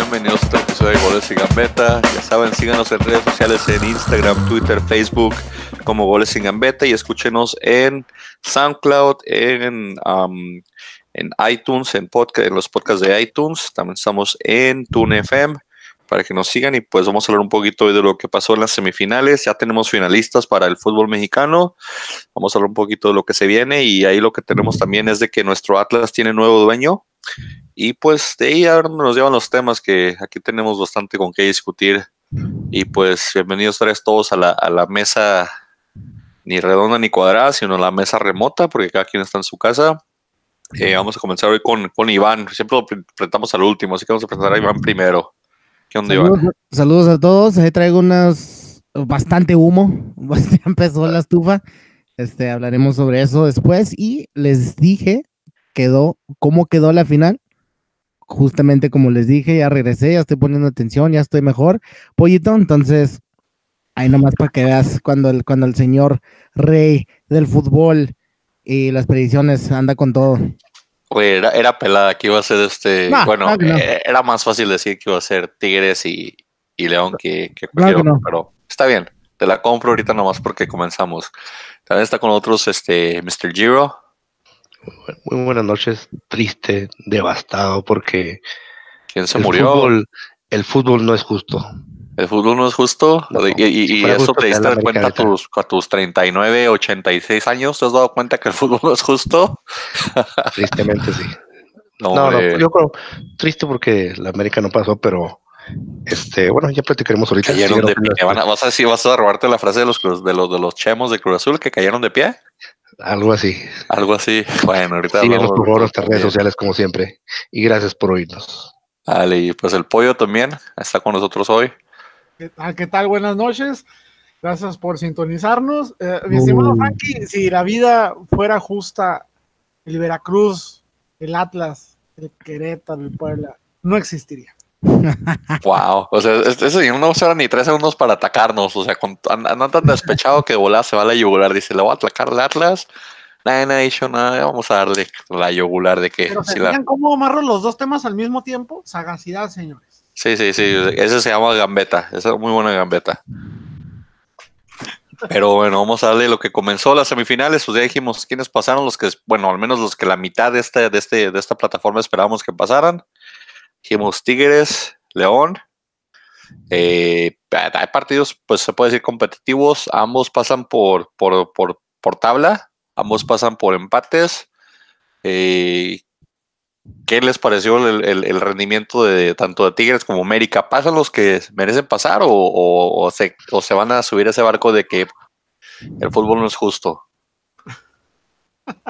bienvenidos a otro episodio de Goles y Gambeta. Ya saben, síganos en redes sociales en Instagram, Twitter, Facebook como Goles y Gambeta y escúchenos en SoundCloud, en, um, en iTunes, en, podcast, en los podcasts de iTunes. También estamos en TuneFM para que nos sigan y pues vamos a hablar un poquito hoy de lo que pasó en las semifinales. Ya tenemos finalistas para el fútbol mexicano. Vamos a hablar un poquito de lo que se viene y ahí lo que tenemos también es de que nuestro Atlas tiene nuevo dueño. Y pues de ahí a ver nos llevan los temas que aquí tenemos bastante con qué discutir. Y pues bienvenidos todos a la, a la mesa ni redonda ni cuadrada, sino la mesa remota, porque cada quien está en su casa. Eh, vamos a comenzar hoy con, con Iván. Siempre lo presentamos al último, así que vamos a presentar a Iván primero. ¿Qué onda, saludos, Iván? Saludos a todos. Ahí traigo unas bastante humo. Empezó la estufa. Este, hablaremos sobre eso después. Y les dije, quedó, cómo quedó la final. Justamente como les dije, ya regresé, ya estoy poniendo atención, ya estoy mejor, pollito. Entonces, ahí nomás para que veas cuando el, cuando el señor rey del fútbol y las predicciones anda con todo. Oye, era, era pelada que iba a ser este. No, bueno, no. eh, era más fácil decir que iba a ser Tigres y, y León que, que cualquier no. pero está bien. Te la compro ahorita nomás porque comenzamos. También está con nosotros este Mr. Giro. Muy buenas noches, triste, devastado, porque ¿Quién se el murió? fútbol, el fútbol no es justo. El fútbol no es justo. No, y eso te diste cuenta a tus, a tus 39, 86 años. ¿Te has dado cuenta que el fútbol no es justo? Tristemente sí. No, No, yo creo triste porque la América no pasó, pero este, bueno, ya platicaremos ahorita. cayeron de pie. ¿Vas a decir, vas a robarte la frase de los, de los de los chemos de Cruz Azul que cayeron de pie? Algo así. Algo así. Bueno, ahorita Síguenos por favor nuestras redes sociales como siempre. Y gracias por oírnos. Vale, y pues el pollo también está con nosotros hoy. ¿Qué tal? ¿Qué tal? Buenas noches. Gracias por sintonizarnos. Eh, mi estimado Uh. Frankie, si la vida fuera justa, el Veracruz, el Atlas, el Querétaro, el Puebla, no existiría. Wow. O sea, es- ese señor no se ahora ni tres segundos para atacarnos. O sea, con, an- anda tan despechado que volada se va a la yugular. Dice, le voy a atacar al Atlas. Nada, nada, dicho nada. Vamos a darle la yugular de que Pero si la- cómo amarro los dos temas al mismo tiempo. Sagacidad, señores. Sí, sí, sí. Ese se llama gambeta. Esa es muy buena gambeta. Pero bueno, vamos a darle lo que comenzó las semifinales. Pues ya dijimos quiénes pasaron, los que, bueno, al menos los que la mitad de, este, de, este, de esta plataforma esperábamos que pasaran. Dijimos Tigres, León. Eh, hay partidos, pues se puede decir competitivos. Ambos pasan por, por, por, por tabla. Ambos pasan por empates. Eh, ¿Qué les pareció el, el- el rendimiento de tanto de Tigres como América? ¿Pasan los que merecen pasar o, o- o se, o se van a subir a ese barco de que el fútbol no es justo?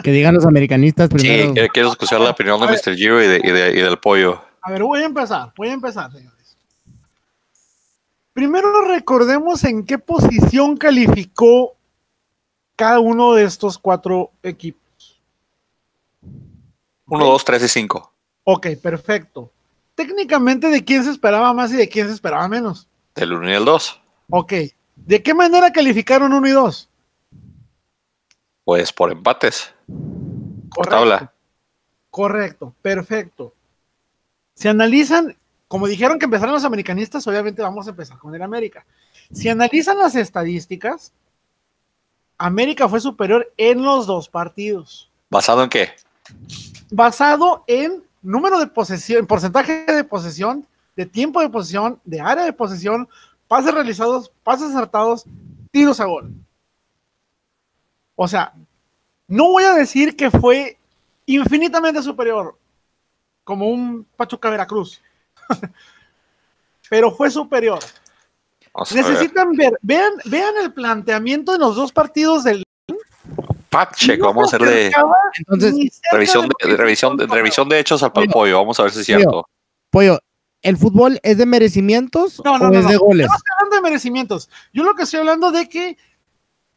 Que digan los americanistas Sí, primero. quiero, quiero escuchar la opinión de. Mr. Giro y, de- y de- y del pollo. A ver, voy a empezar, voy a empezar, señores. Primero recordemos en qué posición calificó cada uno de estos cuatro equipos. 1, 2, 3 y 5. Ok, perfecto. Técnicamente, ¿de quién se esperaba más y de quién se esperaba menos? Del 1 y el 2. Ok. ¿De qué manera calificaron uno y dos? Pues por empates. Por Correcto. tabla. Correcto, perfecto. Si analizan, como dijeron que empezaron los americanistas, obviamente vamos a empezar con el América. Si analizan las estadísticas, América fue superior en los dos partidos, ¿Basado en qué? basado en número de posesión, porcentaje de posesión, de tiempo de posesión, de área de posesión, pases realizados, pases acertados, tiros a gol. O sea, no voy a decir que fue infinitamente superior, como un Pachuca Veracruz, pero fue superior. Vamos a ver. Necesitan ver, vean, vean el planteamiento de los dos partidos del. Fact check. Vamos a hacerle Entonces, revisión de, revisión, de, revisión de hechos al Bueno. pollo. Vamos a ver si es cierto. pollo, ¿el fútbol es de merecimientos No, no, o no, es no. de goles? Yo no estoy hablando de merecimientos. Yo lo que estoy hablando de que,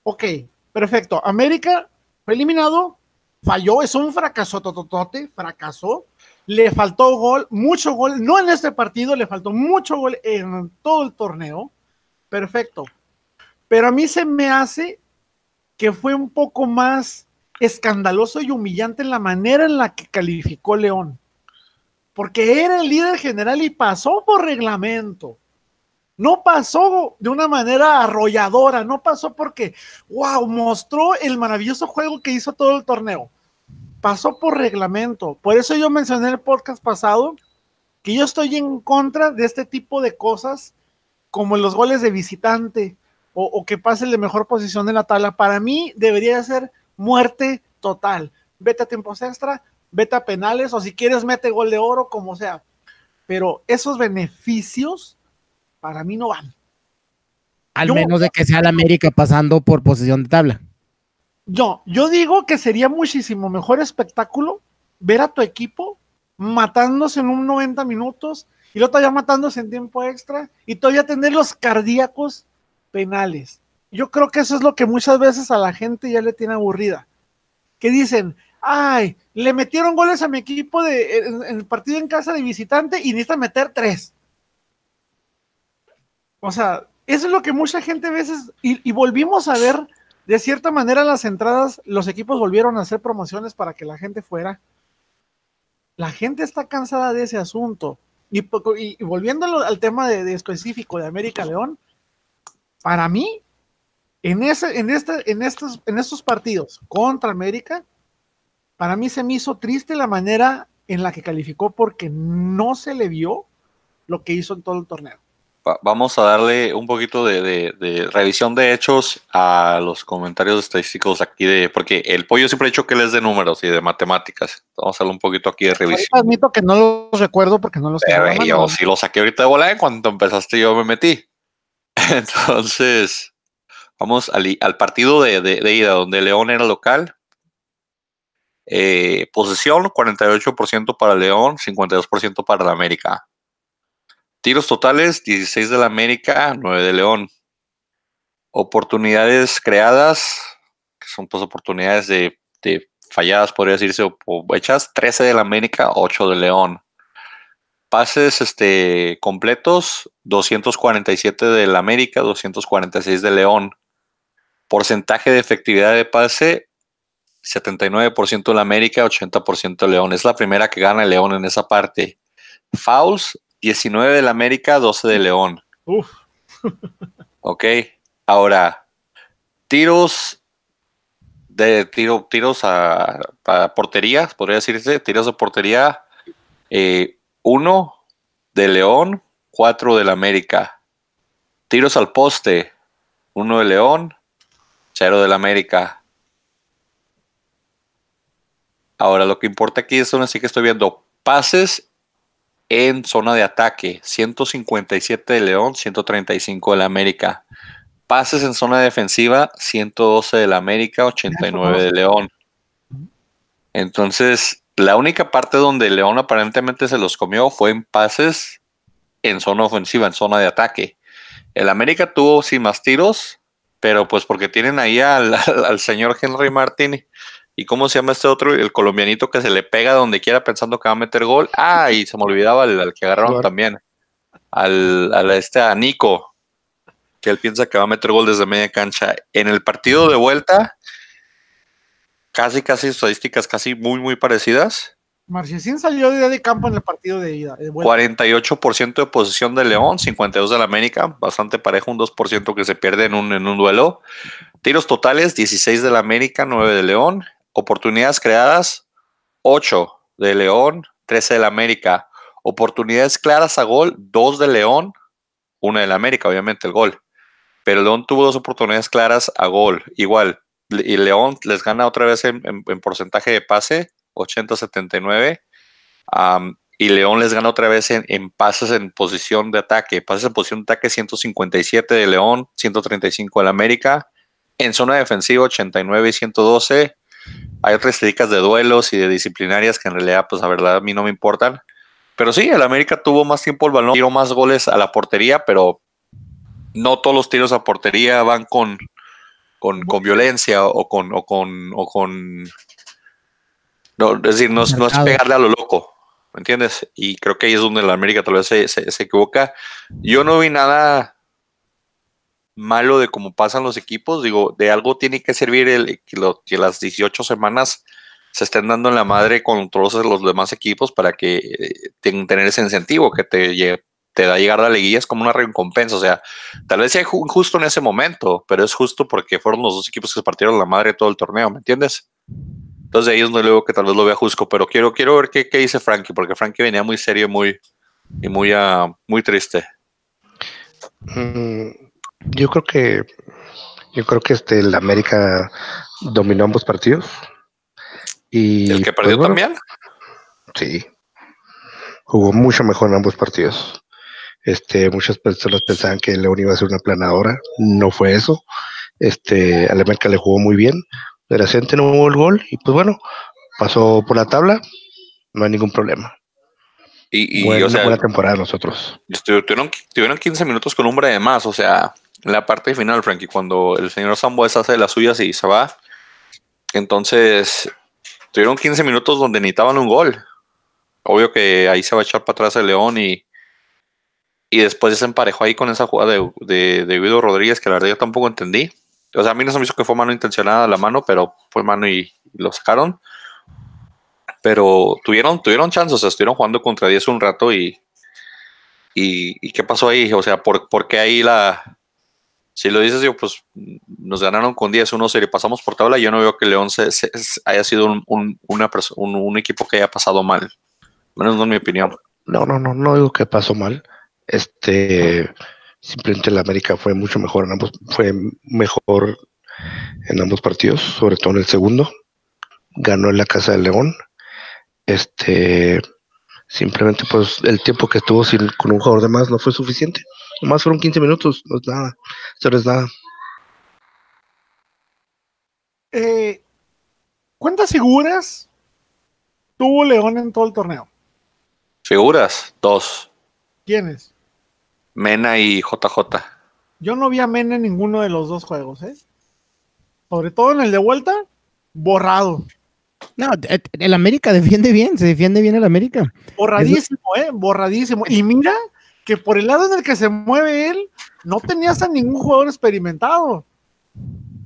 ok, perfecto. América fue eliminado, falló, es un fracaso tototote, fracasó. Le faltó gol, mucho gol, no en este partido, le faltó mucho gol en todo el torneo. Perfecto. Pero a mí se me hace que fue un poco más escandaloso y humillante la manera en la que calificó León. porque era el líder general y pasó por reglamento. No pasó de una manera arrolladora, no pasó porque, wow, mostró el maravilloso juego que hizo todo el torneo. Pasó por reglamento. Por eso yo mencioné en el podcast pasado que yo estoy en contra de este tipo de cosas como los goles de visitante o, que pase de mejor posición en la tabla. Para mí debería ser muerte total. Vete a tiempos extra, vete a penales o si quieres mete gol de oro, como sea. Pero esos beneficios para mí no van. Al menos de que sea la América pasando por posición de tabla. Yo, yo digo que sería muchísimo mejor espectáculo ver a tu equipo matándose en un 90 minutos y luego todavía matándose en tiempo extra y todavía tener los cardíacos penales. Yo creo que eso es lo que muchas veces a la gente ya le tiene aburrida. Que dicen, ay, le metieron goles a mi equipo de, en, el partido en casa de visitante y necesitan meter tres. O sea, eso es lo que mucha gente a veces, y volvimos a ver, de cierta manera, las entradas, los equipos volvieron a hacer promociones para que la gente fuera la gente está cansada de ese asunto. Y, volviendo al tema de, específico de América León, para mí, en, ese, en, este, en, estos, en estos partidos contra América, para mí se me hizo triste la manera en la que calificó porque no se le vio lo que hizo en todo el torneo vamos a darle un poquito de, revisión de hechos a los comentarios estadísticos aquí de, porque el pollo siempre ha dicho que él es de números y de matemáticas. Vamos a darle un poquito aquí de revisión. admito que no los recuerdo porque no los tengo. yo sí lo saqué ahorita de bola, cuando empezaste yo me metí. Entonces, vamos al, al partido de, ida, donde León era local. Eh, posesión, 48% para León, 52% para la América. Tiros totales, 16 de la América, 9 de León. Oportunidades creadas, que son pues oportunidades de, falladas, podría decirse, o, hechas, 13 de la América, 8 de León. Pases este, completos, 247 de la América, 246 de León. Porcentaje de efectividad de pase, 79% de la América, 80% de León. Es la primera que gana el León en esa parte. Fouls, 19 del América, 12 de León. Uf. ok. Ahora, tiros de tiro, tiros a, portería, podría decirse, tiros de portería, eh, uno de León, cuatro del América. Tiros al poste, uno de León, cero del América. Ahora, lo que importa aquí es aún así que estoy viendo pases en zona de ataque, 157 de León, 135 de la América. Pases en zona defensiva, 112 de la América, 89 de León. Entonces, la única parte donde León aparentemente se los comió fue en pases en zona ofensiva, en zona de ataque. El América tuvo sí más tiros, pero pues porque tienen ahí al, al señor Henry Martín ¿Y cómo se llama este otro? El colombianito que se le pega donde quiera pensando que va a meter gol. Ah, y se me olvidaba al, que agarraron también. Al, a este a Nico, que él piensa que va a meter gol desde media cancha. En el partido de vuelta, casi, casi estadísticas casi muy, muy parecidas. Marchesín salió de, de campo en el partido de ida. 48% de posición de León, 52 de la América, bastante parejo, un 2% que se pierde en un, en un duelo. Tiros totales, 16 de la América, 9 de León. Oportunidades creadas, 8 de León, 13 de América. Oportunidades claras a gol, 2 de León, 1 de América, obviamente el gol. Pero León tuvo dos oportunidades claras a gol, igual. Y León les gana otra vez en, porcentaje de pase, 80-79. y León les gana otra vez en, en, pases en posición de ataque. Pases en posición de ataque 157 de León, 135 de América. En zona defensiva 89 y 112 hay otras estadísticas de duelos y de disciplinarias que en realidad, pues la verdad, a mí no me importan. Pero sí, el América tuvo más tiempo el balón, tiró más goles a la portería, pero no todos los tiros a portería van con, con, violencia o con, o con, o con no, es decir, no, no, es pegarle a lo loco, ¿me entiendes? Y creo que ahí es donde el América tal vez se, se equivoca. Yo no vi nada malo de cómo pasan los equipos. Digo, de algo tiene que servir el, que, las 18 semanas se estén dando en la madre con todos los demás equipos para que eh, tener ese incentivo que te, te da llegar a la liguilla es como una recompensa. O sea, tal vez sea justo en ese momento, pero es justo porque fueron los dos equipos que se partieron la madre todo el torneo, ¿me entiendes? Entonces de ellos no digo que tal vez lo vea justo, pero quiero, quiero ver qué, qué dice Frankie, porque Frankie venía muy serio muy, y muy, uh, muy triste. Mm, yo creo que yo creo que este el América dominó ambos partidos. Y ¿El que perdió pues, bueno, también? Sí. Jugó mucho mejor en ambos partidos. Este, muchas personas pensaban que León iba a ser una planadora. No fue eso. Este, América le jugó muy bien. De repente no hubo el gol. Y pues bueno, pasó por la tabla. No hay ningún problema. Y, y buena, o sea, buena temporada nosotros. estu- tuvieron, tuvieron 15 minutos con un hombre de más. O sea, en la parte final, Frankie, cuando el señor Sambuez hace las suyas y se va. Entonces, tuvieron 15 minutos donde necesitaban un gol. Obvio que ahí se va a echar para atrás el León y, y después se emparejó ahí con esa jugada de, de, Guido Rodríguez que la verdad yo tampoco entendí. O sea, a mí no se me hizo que fue mano intencionada la mano, pero fue mano y, lo sacaron. Pero tuvieron, tuvieron chances, o estuvieron jugando contra 10 un rato y, y, y ¿qué pasó ahí? O sea, ¿por, por qué ahí la... Si lo dices yo, pues nos ganaron con 10-1, si le pasamos por tabla, yo no veo que León se, haya sido un, equipo que haya pasado mal. Menos no en mi opinión. No, no, no, no digo que pasó mal. Este, simplemente el América fue mucho mejor en ambos, fue mejor en ambos partidos, sobre todo en el segundo. Ganó en la casa del León. Este, simplemente pues el tiempo que estuvo sin, con un jugador de más no fue suficiente. Nomás fueron 15 minutos, no es nada. Eso no es nada. Eh, ¿Cuántas figuras tuvo León en todo el torneo? Figuras, dos. ¿Quiénes? Mena y JJ. Yo no vi a Mena en ninguno de los dos juegos, ¿eh? Sobre todo en el de vuelta, borrado. No, eh, el América defiende bien, se defiende bien el América. Borradísimo, ¿eh? Borradísimo. Y mira que por el lado en el que se mueve él, no tenías a ningún jugador experimentado.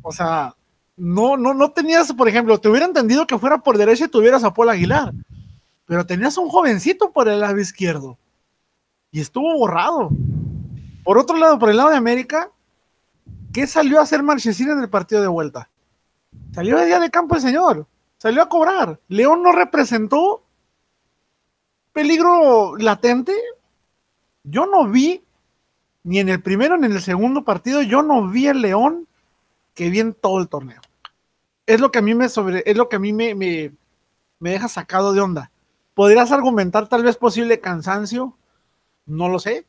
O sea, no, no, no tenías, por ejemplo, te hubiera entendido que fuera por derecha y tuvieras a Paul Aguilar. Pero tenías un jovencito por el lado izquierdo. Y estuvo borrado. Por otro lado, por el lado de América, ¿qué salió a hacer Marchesín en el partido de vuelta? Salió de día de campo el señor. Salió a cobrar. León no representó peligro latente. Yo no vi, ni en el primero ni en el segundo partido, yo no vi el León que vi en todo el torneo. Es lo que a mí me sobre, es lo que a mí me, me, me deja sacado de onda. ¿Podrías argumentar tal vez posible cansancio? No lo sé.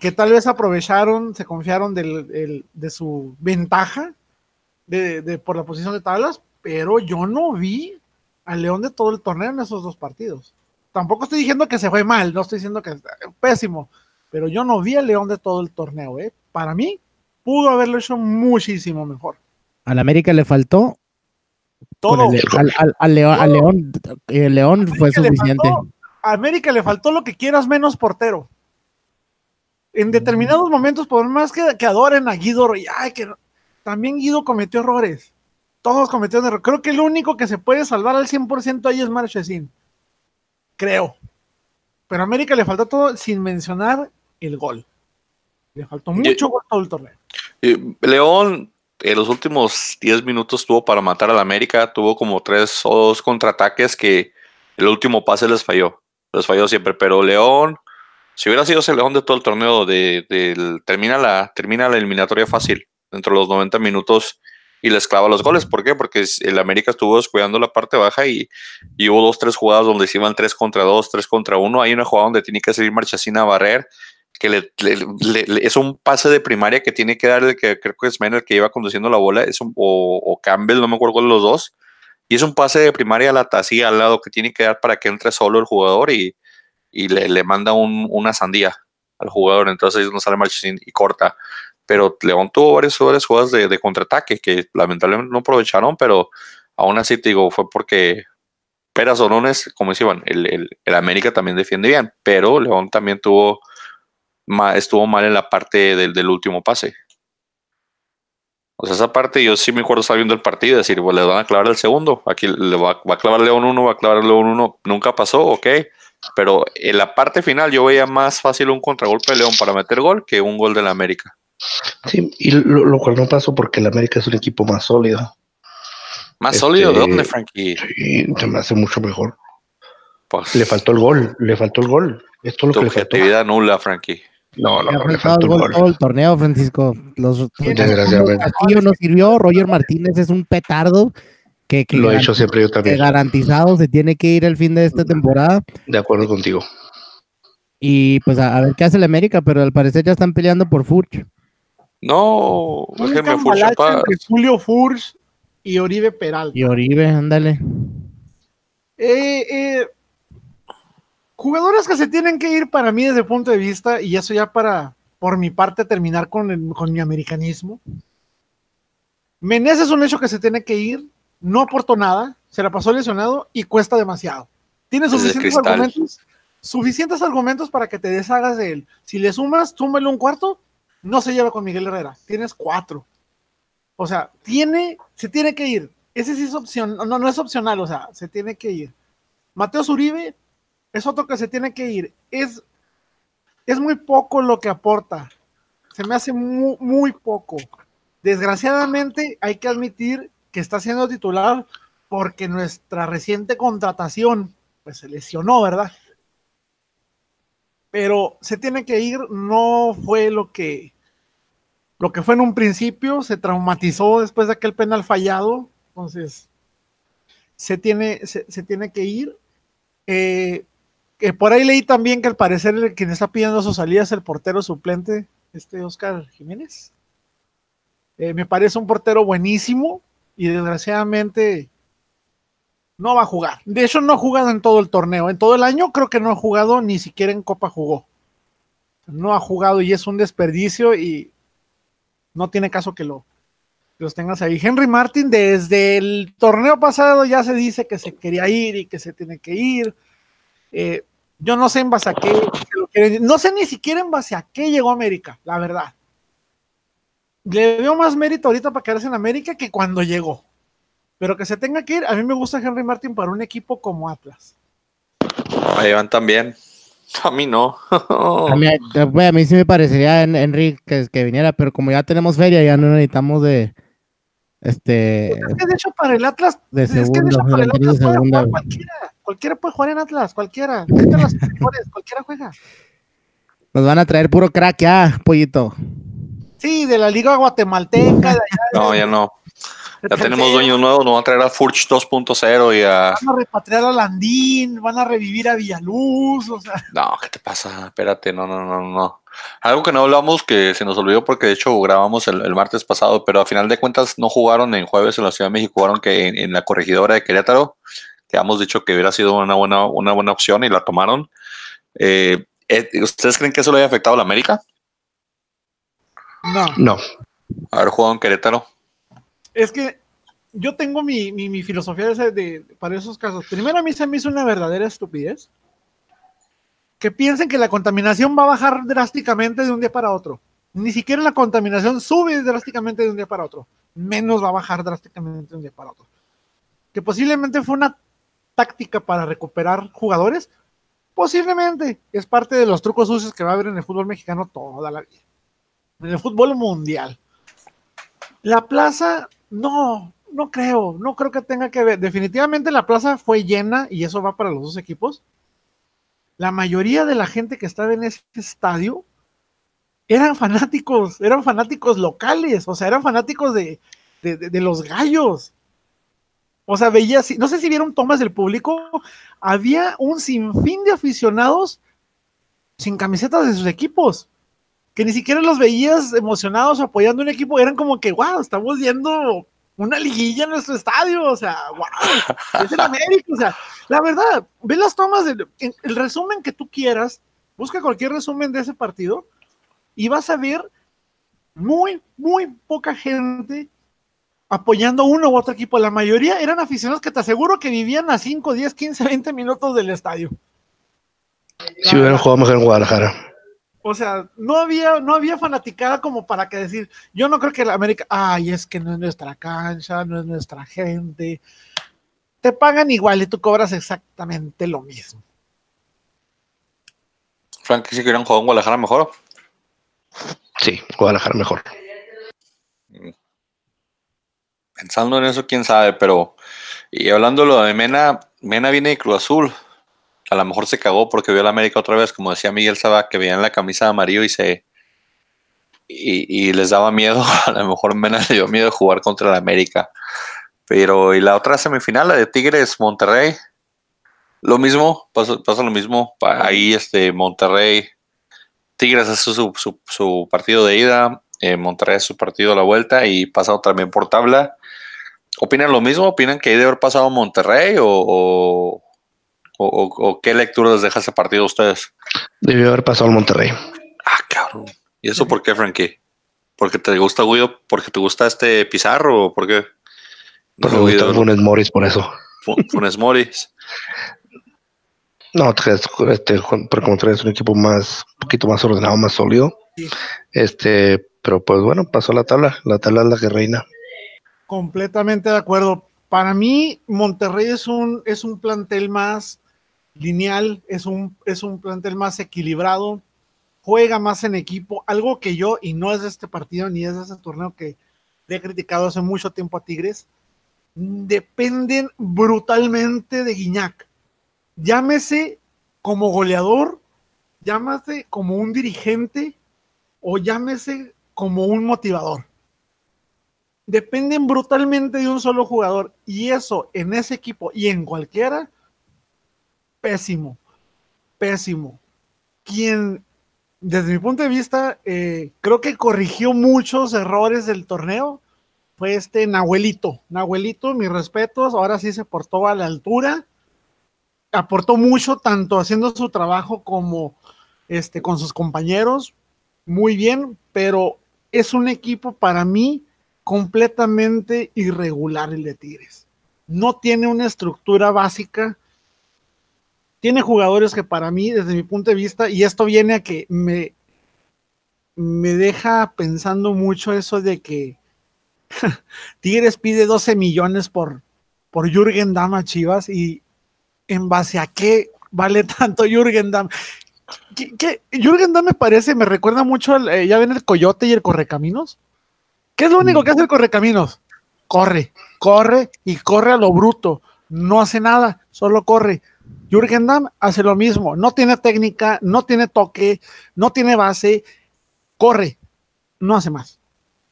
Que tal vez aprovecharon, se confiaron del- el- de su ventaja de- por la posición de tablas, pero yo no vi al León de todo el torneo en esos dos partidos. Tampoco estoy diciendo que se fue mal, no estoy diciendo que es pésimo, pero yo no vi al León de todo el torneo. ¿eh? Para mí, pudo haberlo hecho muchísimo mejor. Al América le faltó. Todo. el- al, al- al León, al León, el León fue América suficiente. faltó- a América le faltó lo que quieras menos portero. En determinados momentos, por más que, que adoren a Guido, y, ay, que también Guido cometió errores. Todos cometieron errores. Creo que el único que se puede salvar al 100% ahí es Marchesín. Creo. Pero a América le faltó todo sin mencionar el gol. Le faltó mucho gol todo el torneo. Eh, León en los últimos 10 minutos tuvo para matar al América, tuvo como tres o dos contraataques que el último pase les falló, les falló siempre, pero León, si hubiera sido ese León de todo el torneo, de, del- termina, la, termina la eliminatoria fácil, dentro de los 90 minutos y les clava los goles, ¿por qué? Porque el América estuvo descuidando la parte baja y, y hubo dos, tres jugadas donde se iban 3 contra 2, 3 contra 1, hay una jugada donde tiene que salir Marchesín a barrer, que le, le- le- le- es un pase de primaria que tiene que dar el que creo que es Mena el que iba conduciendo la bola, es un, o, o Campbell, no me acuerdo cuál de los dos, y es un pase de primaria a la así al lado que tiene que dar para que entre solo el jugador y, le manda un- una sandía al jugador, entonces no sale Marchesín y corta. Pero León tuvo varias, varias jugadas de, contraataque que lamentablemente no aprovecharon, pero aún así te digo, fue porque Peras como decían, el, el, América también defiende bien, pero León también tuvo estuvo mal en la parte del, del último pase. O sea, esa parte yo sí me acuerdo estar viendo el partido y decir, pues le van a clavar el segundo. Aquí le va, va a clavar León 1, va a clavar León 1. Nunca pasó, ok. Pero en la parte final yo veía más fácil un contragolpe de León para meter gol que un gol de la América. Sí, y lo, lo cual no pasó porque el América es un equipo más sólido. ¿Más Este, sólido? ¿De dónde, Frankie? Y se me hace mucho mejor. Pues, Le faltó el gol, le faltó el gol. Esto es lo tu que le faltó. objetividad nula, Frankie. No, no, Le faltó el gol gol. todo el torneo, Francisco. Los, Desgraciadamente. Castillo no sirvió, Roger Martínez es un petardo que, que, Lo he hecho siempre yo que también. garantizado se tiene que ir al fin de esta temporada. De acuerdo contigo. Y pues a, a ver qué hace el América, pero al parecer ya están peleando por Furch. No, Un déjenme entre Julio Furch y Oribe Peralta. Y Oribe, ándale. Eh, eh, jugadores que se tienen que ir para mí desde el punto de vista, y eso ya para, por mi parte, terminar con, el- con mi americanismo. Menez es un hecho que se tiene que ir, no aportó nada, se la pasó lesionado y cuesta demasiado. Tiene suficientes argumentos, suficientes argumentos para que te deshagas de él. Si le sumas, súmale un cuarto, no se lleva con Miguel Herrera, tienes cuatro. O sea, tiene, se tiene que ir. Ese sí es opción, no, no es opcional, o sea, se tiene que ir. Mateo Zuribe es otro que se tiene que ir. Es, es muy poco lo que aporta. Se me hace muy, muy poco. Desgraciadamente hay que admitir que está siendo titular porque nuestra reciente contratación pues se lesionó, ¿verdad? Pero se tiene que ir, no fue lo que lo que fue en un principio, se traumatizó después de aquel penal fallado, entonces se tiene, se, se tiene que ir. Eh, que por ahí leí también que al parecer quien está pidiendo su salida es el portero suplente, este Oscar Jiménez. Eh, me parece un portero buenísimo y desgraciadamente no va a jugar. De hecho, no ha jugado en todo el torneo. En todo el año creo que no ha jugado, ni siquiera en Copa jugó. No ha jugado y es un desperdicio y no tiene caso que lo los tengas ahí. Henry Martin, desde el torneo pasado ya se dice que se quería ir y que se tiene que ir. Eh, yo no sé en base a qué, no sé ni siquiera en base a qué llegó a América, la verdad. Le veo más mérito ahorita para quedarse en América que cuando llegó. Pero que se tenga que ir, a mí me gusta Henry Martin para un equipo como Atlas. Ahí van también. A mí no. A mí, eh, güey, a mí sí me parecería en, Enrique que, que viniera, pero como ya tenemos feria, ya no necesitamos de este Es que de hecho para el Atlas, de es que de hecho para el Atlas puede segunda. jugar cualquiera. Cualquiera puede jugar en Atlas, cualquiera. Las mejores, cualquiera juega. Nos van a traer puro crack ya, pollito. Sí, de la Liga Guatemalteca, de allá No, de- ya no. Ya tenemos dueños nuevos, nos van a traer a Furch 2.0 y a... Van a repatriar a Landín, van a revivir a Villaluz, o sea, No, ¿qué te pasa? Espérate, no, no, no, no. Algo que no hablamos, que se nos olvidó porque de hecho grabamos el, el martes pasado, pero a final de cuentas no jugaron en jueves en la Ciudad de México, jugaron que en, en la corregidora de Querétaro, que hemos dicho que hubiera sido una buena, una buena opción y la tomaron. Eh, eh, ¿Ustedes creen que eso le haya afectado a la América? no. No, Haber jugado en Querétaro. Es que yo tengo mi, filosofía de- para esos casos. Primero, a mí se me hizo una verdadera estupidez que piensen que la contaminación va a bajar drásticamente de un día para otro. Ni siquiera la contaminación sube drásticamente de un día para otro. Menos va a bajar drásticamente de un día para otro. Que posiblemente fue una táctica para recuperar jugadores. Posiblemente es parte de los trucos sucios que va a haber en el fútbol mexicano toda la vida. En el fútbol mundial. La plaza, no, no creo, no creo que tenga que ver. Definitivamente la plaza fue llena y eso va para los dos equipos. La mayoría de la gente que estaba en ese estadio eran fanáticos, eran fanáticos locales, o sea, eran fanáticos de, de, de- los gallos. O sea, veía, no sé si vieron tomas del público, había un sinfín de aficionados sin camisetas de sus equipos que ni siquiera los veías emocionados apoyando un equipo, eran como que, wow, estamos viendo una liguilla en nuestro estadio, o sea, wow, es el América, o sea, la verdad, ve las tomas, en- el resumen que tú quieras, busca cualquier resumen de ese partido y vas a ver muy, muy poca gente apoyando a uno u otro equipo. La mayoría eran aficionados que te aseguro que vivían a 5, 10, 15, 20 minutos del estadio. si hubieran jugado mejor en Guadalajara. O sea, no había, no había fanaticada como para que decir, yo no creo que la América, ay, es que no es nuestra cancha, no es nuestra gente. Te pagan igual y tú cobras exactamente lo mismo. Frank, si querían jugar en Guadalajara mejor. Sí, Guadalajara mejor. Pensando en eso, quién sabe, pero. Y hablando de lo de Mena, Mena viene de Cruz Azul. A lo mejor se cagó porque vio a la América otra vez, como decía Miguel Saba, que veían la camisa de amarillo y se. Y, y les daba miedo. A lo mejor Mena le dio miedo jugar contra la América. Pero, y la otra semifinal, la de Tigres Monterrey. Lo mismo, pasa, pasa lo mismo. Ahí este Monterrey. Tigres hace su, su- su partido de ida. eh, Monterrey su partido a la vuelta y pasado también por tabla. ¿Opinan lo mismo? ¿Opinan que debe haber pasado Monterrey o, o- o qué lectura les deja ese partido a ustedes? Debió haber pasado al Monterrey. Ah, cabrón. ¿Y eso por qué, Frankie? ¿Porque te gusta Guido? ¿Porque te gusta este Pizarro? ¿O por qué? Porque No, me gusta Funes Moris por eso. Fu- Funes Moris. No, este, Juan- porque Monterrey es un equipo más, un poquito más ordenado, más sólido. Sí. Este, pero pues bueno, pasó la tabla. La tabla es la que reina. Completamente de acuerdo. Para mí, Monterrey es un, es un plantel más lineal, es un, es un plantel más equilibrado, juega más en equipo, algo que yo, y no es de este partido ni es de ese torneo que le he criticado hace mucho tiempo a Tigres, dependen brutalmente de Guiñac. Llámese como goleador, llámese como un dirigente o llámese como un motivador dependen brutalmente de un solo jugador y eso en ese equipo y en cualquiera, pésimo, pésimo. Quien, desde mi punto de vista, eh, creo que corrigió muchos errores del torneo fue este Nahuelito. Nahuelito, mis respetos, ahora sí se portó a la altura, aportó mucho tanto haciendo su trabajo como este, con sus compañeros, muy bien, pero es un equipo para mí completamente irregular el de Tigres. No tiene una estructura básica. Tiene jugadores que para mí, desde mi punto de vista, y esto viene a que me, me deja pensando mucho eso de que Tigres pide 12 millones por, por Jürgen Damm a Chivas y en base a qué vale tanto Jürgen Damm. ¿Qué, qué? Jürgen Damm me parece, me recuerda mucho, al, eh, ya ven el Coyote y el Correcaminos. ¿Qué es lo único que hace el Correcaminos? Corre, corre y corre a lo bruto. No hace nada, solo corre. Jürgen Damm hace lo mismo. No tiene técnica, no tiene toque, no tiene base. Corre, no hace más.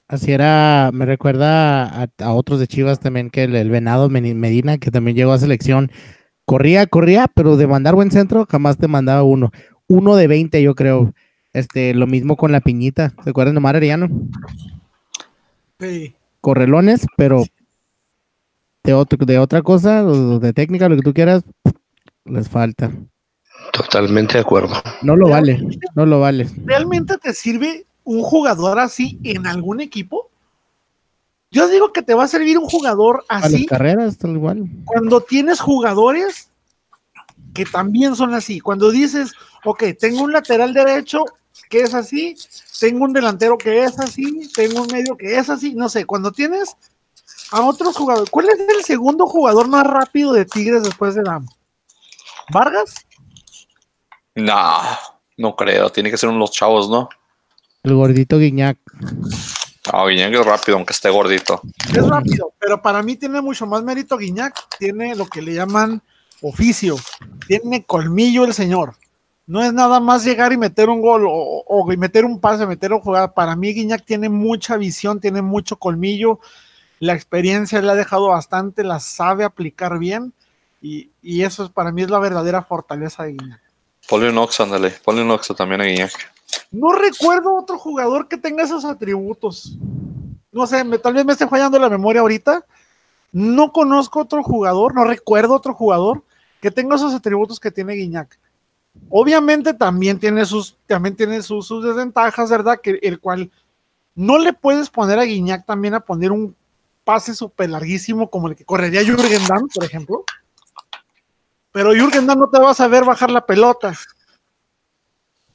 Así era, me recuerda a, a otros de Chivas también, que el, el Venado Medina, que también llegó a selección, corría, corría, pero de mandar buen centro, jamás te mandaba uno. Uno de 20, yo creo. Este, lo mismo con la piñita. ¿Se acuerdan de Mar Arellano? Sí. Correlones, pero de, otro, de otra cosa, de técnica, lo que tú quieras, les falta. Totalmente de acuerdo. No lo vale, no lo vale. ¿Realmente te sirve un jugador así en algún equipo? Yo digo que te va a servir un jugador A las así carreras, tal igual. cuando tienes jugadores que también son así. Cuando dices, ok, tengo un lateral derecho que es así, tengo un delantero que es así, tengo un medio que es así, no sé, cuando tienes a otros jugadores, ¿cuál es el segundo jugador más rápido de Tigres después de Dam? ¿Vargas? No, no creo. Tiene que ser unos chavos, ¿no? El gordito Guiñac. No, Guiñac es rápido, aunque esté gordito. Es rápido, pero para mí tiene mucho más mérito Guiñac, tiene lo que le llaman oficio, tiene colmillo el señor. No es nada más llegar y meter un gol o, o meter un pase, meter un jugada. Para mí Guiñac tiene mucha visión, tiene mucho colmillo, la experiencia le ha dejado bastante, la sabe aplicar bien y, y eso es, para mí es la verdadera fortaleza de Guiñac. Ponle un Ox, ándale. Ponle un Ox también a Guiñac. No recuerdo otro jugador que tenga esos atributos. No sé, me- tal vez me esté fallando la memoria ahorita. No conozco otro jugador, no recuerdo otro jugador que tenga esos atributos que tiene Guiñac. Obviamente también tiene sus, también tiene sus, sus desventajas, ¿verdad? Que el cual no le puedes poner a Guiñac también a poner un pase súper larguísimo como el que correría Jürgen Damm, por ejemplo. Pero Jürgen Damm no te va a saber bajar la pelota.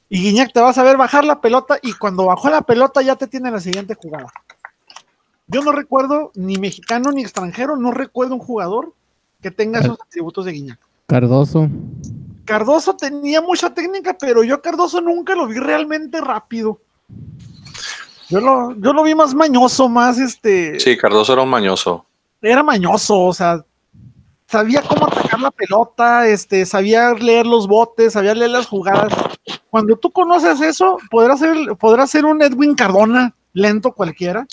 Y Guiñac te vas a ver bajar la pelota y cuando bajó la pelota ya te tiene la siguiente jugada. Yo no recuerdo, ni mexicano ni extranjero, no recuerdo un jugador que tenga esos atributos de Guiñac. Cardoso. Cardoso tenía mucha técnica, pero yo a Cardoso nunca lo vi realmente rápido. Yo lo, yo lo vi más mañoso, más este. Sí, Cardoso era un mañoso. Era mañoso, o sea, sabía cómo la pelota, este, sabía leer los botes, sabía leer las jugadas. Cuando tú conoces eso, podrás ser, podrás ser un Edwin Cardona, lento cualquiera,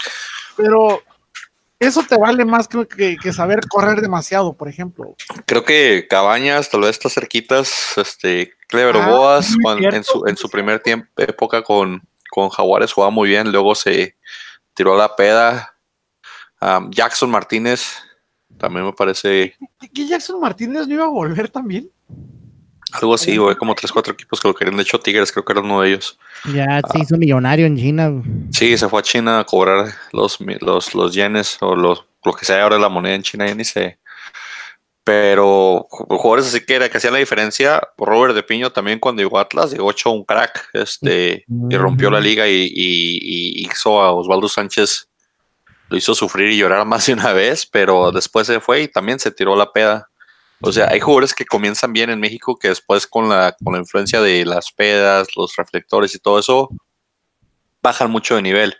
pero eso te vale más que, que, saber correr demasiado, por ejemplo. Creo que Cabañas, tal vez estas cerquitas, este, Clever ah, Boas, en, su, en su primer tiempo, época con, con Jaguares jugaba muy bien, luego se tiró a la peda. Jackson Martínez, también me parece. ¿Que Jackson Martínez no iba a volver también? Algo así, güey, como tres, cuatro equipos que lo querían. De hecho, Tigres creo que era uno de ellos. Ya se hizo millonario en China. Sí, se fue a China a cobrar los, los, los yenes o los, lo que sea ahora la moneda en China, ya ni sé. Pero jugadores así que era que hacían la diferencia. Robert de Piño también cuando llegó a Atlas, llegó hecho un crack este, y rompió la liga y, y hizo a Osvaldo Sánchez lo hizo sufrir y llorar más de una vez, pero después se fue y también se tiró la peda. O sea, hay jugadores que comienzan bien en México que después con la, con la influencia de las pedas, los reflectores y todo eso, bajan mucho de nivel.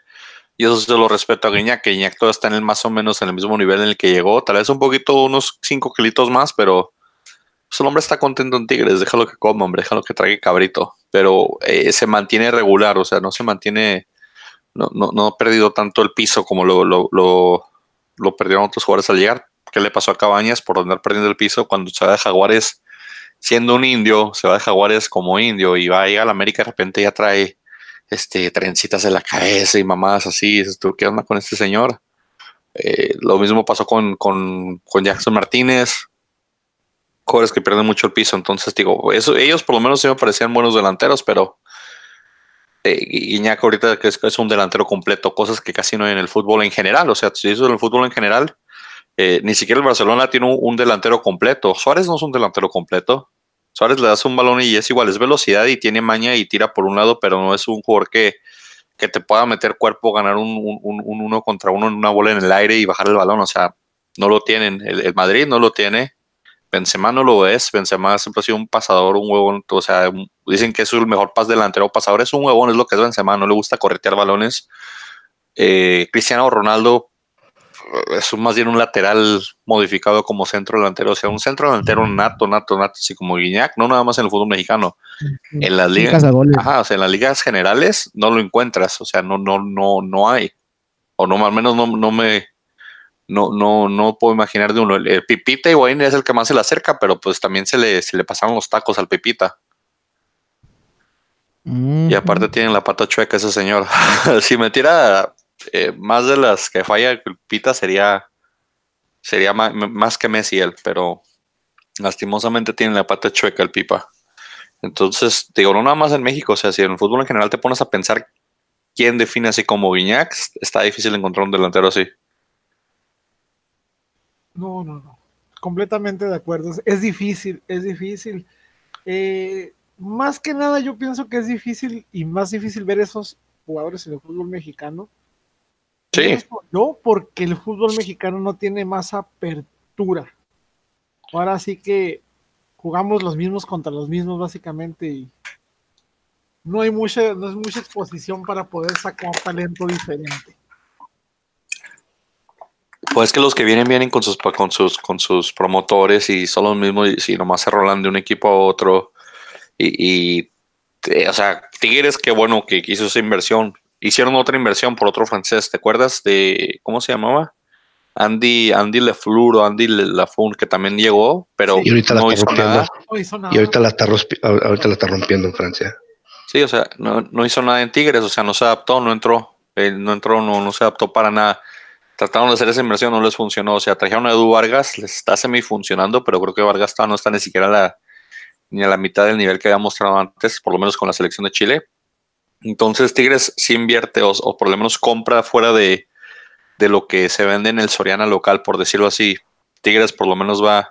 Y eso se lo respeto a Guiñac, que Guiñac todavía está en el más o menos en el mismo nivel en el que llegó, tal vez un poquito, unos 5 kilitos más, pero pues el hombre está contento en Tigres, déjalo que coma, hombre, déjalo que trague cabrito, pero eh, se mantiene regular, o sea, no se mantiene no, no, no ha perdido tanto el piso como lo, lo, lo, perdieron otros jugadores al llegar. ¿Qué le pasó a Cabañas por andar perdiendo el piso cuando se va de Jaguares siendo un indio, se va de Jaguares como indio y va a ir a la América de repente ya trae este, trencitas en la cabeza y mamadas así. ¿Tú qué onda con este señor? Eh, lo mismo pasó con, con, con, Jackson Martínez. Jugadores que pierden mucho el piso. Entonces, digo, eso, ellos por lo menos sí me parecían buenos delanteros, pero eh, ahorita que es, un delantero completo, cosas que casi no hay en el fútbol en general. O sea, si eso en el fútbol en general, eh, ni siquiera el Barcelona tiene un, delantero completo. Suárez no es un delantero completo. Suárez le das un balón y es igual, es velocidad y tiene maña y tira por un lado, pero no es un jugador que, que te pueda meter cuerpo, ganar un, uno contra uno en una bola en el aire y bajar el balón. O sea, no lo tienen. el Madrid no lo tiene. Benzema no lo es, Benzema siempre ha sido un pasador, un huevón, o sea, dicen que es el mejor pas delantero pasador, es un huevón, es lo que es Benzema, no le gusta corretear balones. Eh, Cristiano Ronaldo eh, es más bien un lateral modificado como centro delantero, o sea, un centro delantero nato, nato, nato, así como Guiñac, no nada más en el fútbol mexicano. En las ligas, ajá, o sea, en las ligas generales no lo encuentras, o sea, no, no, no, no hay, o no, al menos no, no me, no, no, no puedo imaginar de uno. El, Pipita Higuaín es el que más se le acerca, pero pues también se le, se le pasaron los tacos al Pipita. Y aparte tienen la pata chueca ese señor. si me tira eh, más de las que falla el Pipita sería, sería más, que Messi él, pero lastimosamente tiene la pata chueca el Pipa. Entonces, digo, no nada más en México, o sea, si en el fútbol en general te pones a pensar quién define así como Guiñac, está difícil encontrar un delantero así. No, no, no. Completamente de acuerdo. Es difícil, es difícil. Eh, más que nada yo pienso que es difícil y más difícil ver esos jugadores en el fútbol mexicano. Sí. No, porque el fútbol mexicano no tiene más apertura. Ahora sí que jugamos los mismos contra los mismos básicamente y no hay mucha, no es mucha exposición para poder sacar talento diferente. Pues que los que vienen vienen con sus con sus con sus promotores y son los mismos y si nomás se rolan de un equipo a otro y, o sea Tigres qué bueno que hizo esa inversión hicieron otra inversión por otro francés ¿te acuerdas de cómo se llamaba? Andy Andy Lefleur o Andy Lafun que también llegó pero no, hizo nada. y ahorita la está ahorita la está rompiendo en Francia sí o sea no, no hizo nada en Tigres o sea no se adaptó no entró no entró no, no se adaptó para nada trataron de hacer esa inversión, no les funcionó. O sea, trajeron a Edu Vargas, les está semi funcionando, pero creo que Vargas no está ni siquiera a la, ni a la mitad del nivel que había mostrado antes, por lo menos con la selección de Chile. Entonces, Tigres sí invierte o, por lo menos compra fuera de, de, lo que se vende en el Soriana local, por decirlo así. Tigres por lo menos va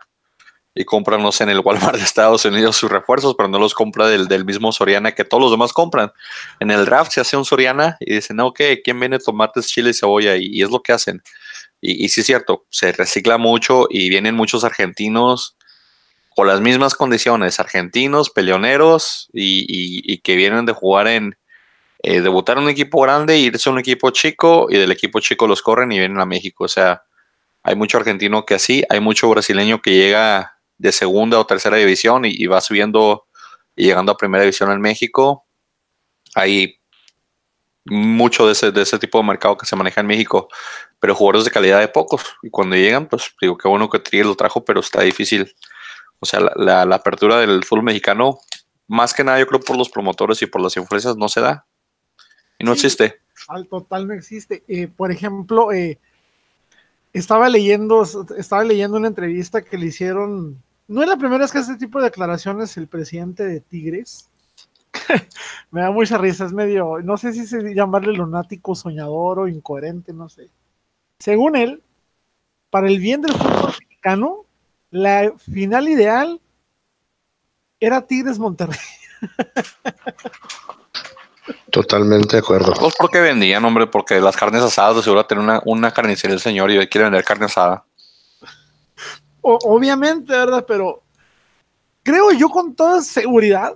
y compran, no sé, en el Walmart de Estados Unidos sus refuerzos, pero no los compra del, del mismo Soriana que todos los demás compran. En el draft se hace un Soriana y dicen, ok, ¿quién vende tomates, chile y cebolla? Y, y es lo que hacen. Y, y sí es cierto, se recicla mucho y vienen muchos argentinos con las mismas condiciones, argentinos, peleoneros y, que vienen de jugar en, eh, debutar en un equipo grande, irse a un equipo chico y del equipo chico los corren y vienen a México. O sea, hay mucho argentino que así, hay mucho brasileño que llega de segunda o tercera división y, va subiendo y llegando a primera división en México. Hay mucho de ese, de ese tipo de mercado que se maneja en México, pero jugadores de calidad de pocos. Y cuando llegan, pues digo, qué bueno que Tigres lo trajo, pero está difícil. O sea, la, la- la apertura del fútbol mexicano, más que nada yo creo por los promotores y por las influencias, no se da. Y no Sí. existe. Al total no existe. Eh, por ejemplo, eh, estaba leyendo, estaba leyendo una entrevista que le hicieron. No es la primera vez que hace este tipo de declaraciones el presidente de Tigres. Me da mucha risa, es medio, no sé si se llamarle lunático, soñador o incoherente, no sé. Según él, para el bien del fútbol mexicano, la final ideal era Tigres Monterrey. Totalmente de acuerdo. Pues porque vendían, hombre, porque las carnes asadas de seguro tener una, una carnicería el señor y hoy quiere vender carne asada. O- obviamente, ¿verdad? Pero creo yo con toda seguridad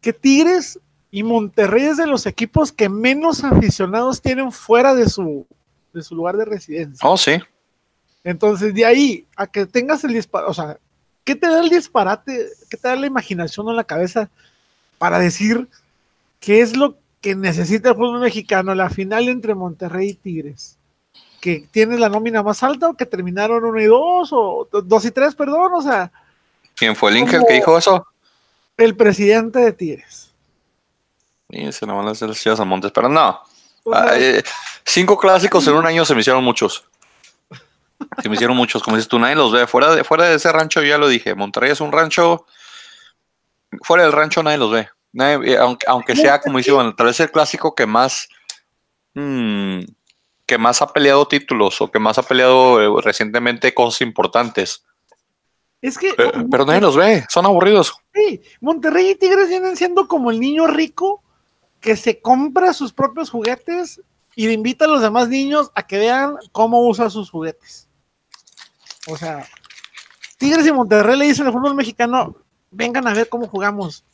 que Tigres y Monterrey es de los equipos que menos aficionados tienen fuera de su, de su lugar de residencia. Oh, sí. Entonces, de ahí a que tengas el disparate, o sea, ¿qué te da el disparate? ¿Qué te da la imaginación en la cabeza para decir qué es lo que necesita el fútbol mexicano, la final entre Monterrey y Tigres? ¿Que tienes la nómina más alta o que terminaron uno y dos o do- dos y tres, perdón? O sea, ¿Quién fue el Como- que dijo eso? el presidente de Tigres. Y se lo van a hacer las a Montes, pero no. O sea, Ah, eh, cinco clásicos en un año se me hicieron muchos. Se me hicieron muchos, como dices tú, nadie los ve. Fuera de, fuera de ese rancho, ya lo dije, Monterrey es un rancho. Fuera del rancho nadie los ve. Nadie- eh, aunque, aunque sea, como dice, bueno, tal vez el clásico que más. mm, que más ha peleado títulos o que más ha peleado eh, recientemente cosas importantes. es que Eh, pero nadie los ve, son aburridos. Sí, Monterrey y Tigres vienen siendo como el niño rico que se compra sus propios juguetes y le invita a los demás niños a que vean cómo usa sus juguetes. O sea, Tigres y Monterrey le dicen al fútbol mexicano, vengan a ver cómo jugamos.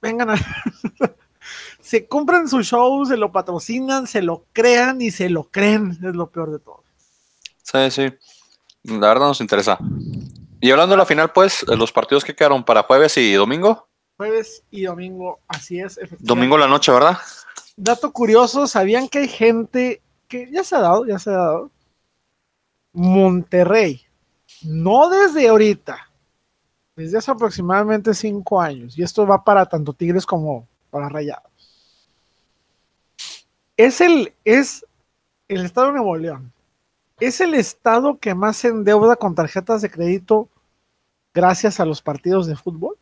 Vengan a se compran su show, se lo patrocinan, se lo crean y se lo creen. Es lo peor de todo. Sí, sí. La verdad nos interesa. Y hablando de la final, pues, los partidos que quedaron para jueves y domingo. Jueves y domingo, así es. Domingo la noche, ¿verdad? dato curioso, ¿sabían que hay gente que ya se ha dado, ya se ha dado? Monterrey, no desde ahorita, desde hace aproximadamente cinco años, y esto va para tanto Tigres como para Rayados. Es el, es el estado de Nuevo León. Es el estado que más se endeuda con tarjetas de crédito gracias a los partidos de fútbol.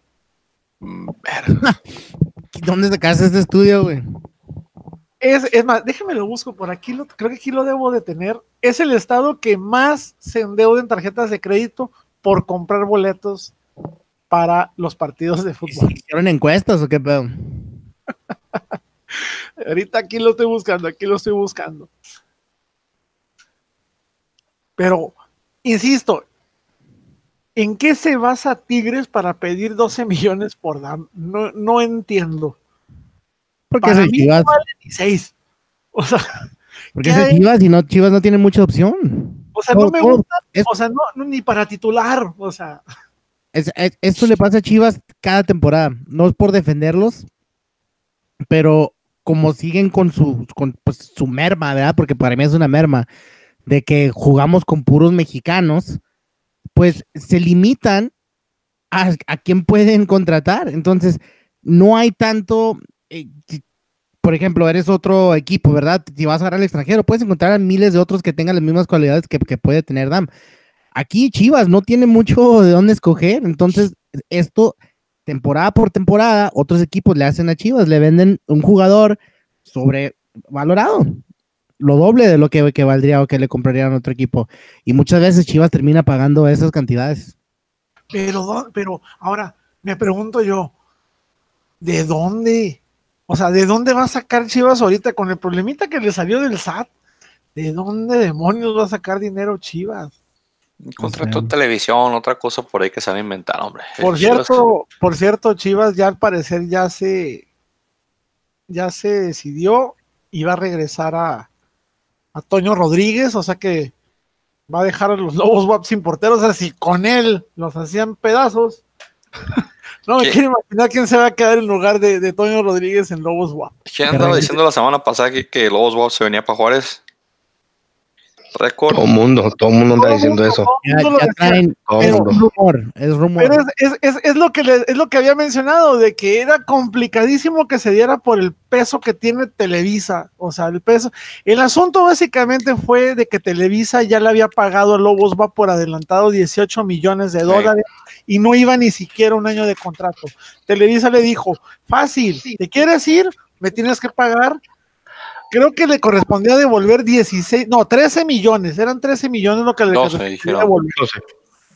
Mm, ¿Dónde sacaste este estudio, güey? Es, es más, déjame lo busco por aquí, lo, creo que aquí lo debo de tener. Es el estado que más se endeuda en tarjetas de crédito por comprar boletos para los partidos de fútbol. ¿Hicieron encuestas o qué pedo? Ahorita aquí lo estoy buscando, aquí lo estoy buscando. Pero, insisto, ¿en qué se basa Tigres para pedir 12 millones por DAM? No, no entiendo. Porque Para es el mí Chivas. no vale ni 6. O sea, Porque ¿qué es el? Chivas y no, Chivas no tiene mucha opción. o sea no me gusta, es- o sea, no, no, ni para titular, o sea. Es- es- esto le pasa a Chivas cada temporada. No es por defenderlos, pero como siguen con su, con, pues, su merma, ¿verdad? Porque para mí es una merma de que jugamos con puros mexicanos, pues se limitan a, a quién pueden contratar. Entonces, no hay tanto. Eh, por ejemplo, eres otro equipo, ¿verdad? Si vas a agarrar al extranjero, puedes encontrar a miles de otros que tengan las mismas cualidades que, puede tener Dam. Aquí Chivas no tiene mucho de dónde escoger, entonces esto temporada por temporada otros equipos le hacen a Chivas, le venden un jugador sobrevalorado, lo doble de lo que, que valdría o que le comprarían otro equipo y muchas veces Chivas termina pagando esas cantidades. Pero, ¿dó- pero ahora me pregunto yo, ¿de dónde? O sea, ¿de dónde va a sacar Chivas ahorita con el problemita que le salió del SAT? ¿De dónde demonios va a sacar dinero Chivas? Contrato O de sea- televisión, otra cosa por ahí que se van a inventar, hombre. Por Chivas- cierto, por cierto, Chivas ya al parecer ya se ya se decidió y va a regresar a, a Toño Rodríguez, o sea que va a dejar a los Lobos WAP sin porteros, o sea, si con él los hacían pedazos. no me ¿Qué? quiero imaginar quién se va a quedar en lugar de, de Toño Rodríguez en Lobos WAP. ¿Quién andaba diciendo la semana pasada que, que Lobos WAP se venía para Juárez? Récord. Todo el mundo, todo el mundo anda diciendo eso. Es rumor, es rumor. Pero es, es- es- es lo que le- es lo que había mencionado, de que era complicadísimo que se diera por el peso que tiene Televisa. O sea, el peso. El asunto básicamente fue de que Televisa ya le había pagado a Lobos va por adelantado 18 millones de Sí. dólares y no iba ni siquiera un año de contrato. Televisa le dijo, fácil, ¿te quieres ir? Me tienes que pagar. Creo que le correspondía devolver 16, no, 13 millones, eran 13 millones lo que le 12 correspondía devolver. 12.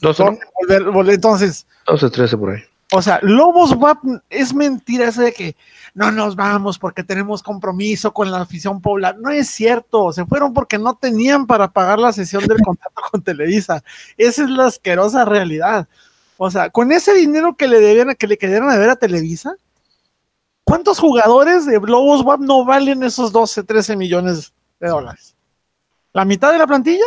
12, ¿no? Volver- volver- Entonces, 12, 13 por ahí. o sea, Lobos WAP es mentira eso de que no nos vamos porque tenemos compromiso con la afición poblana. No es cierto, se fueron porque no tenían para pagar la sesión del contrato con Televisa. Esa es la asquerosa realidad. O sea, con ese dinero que le debían, que le quedaron a ver a Televisa, ¿cuántos jugadores de Lobos WAP no valen esos 12, 13 millones de dólares? ¿La mitad de la plantilla?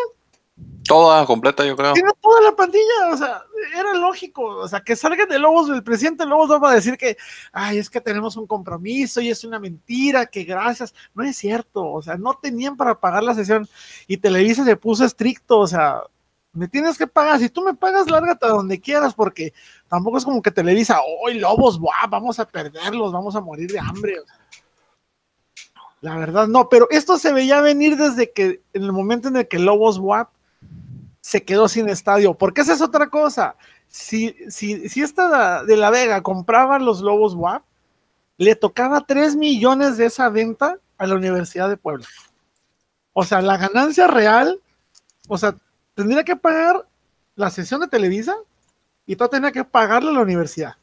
Toda completa, yo creo. Tiene toda la pandilla, o sea, era lógico, o sea, que salga de Lobos, el presidente de Lobos va a decir que, ay, es que tenemos un compromiso y es una mentira, que gracias, no es cierto, o sea, no tenían para pagar la sesión y Televisa se puso estricto, o sea, me tienes que pagar, si tú me pagas, lárgate a donde quieras, porque tampoco es como que Televisa, hoy Lobos, buah, vamos a perderlos, vamos a morir de hambre, la verdad no, pero esto se veía venir desde que, en el momento en el que Lobos WAP se quedó sin estadio. Porque esa es otra cosa. Si, si, si esta de la Vega compraba los Lobos WAP, le tocaba 3 millones de esa venta a la Universidad de Puebla. O sea, la ganancia real, o sea, tendría que pagar la sesión de Televisa y todo tenía que pagarle a la universidad.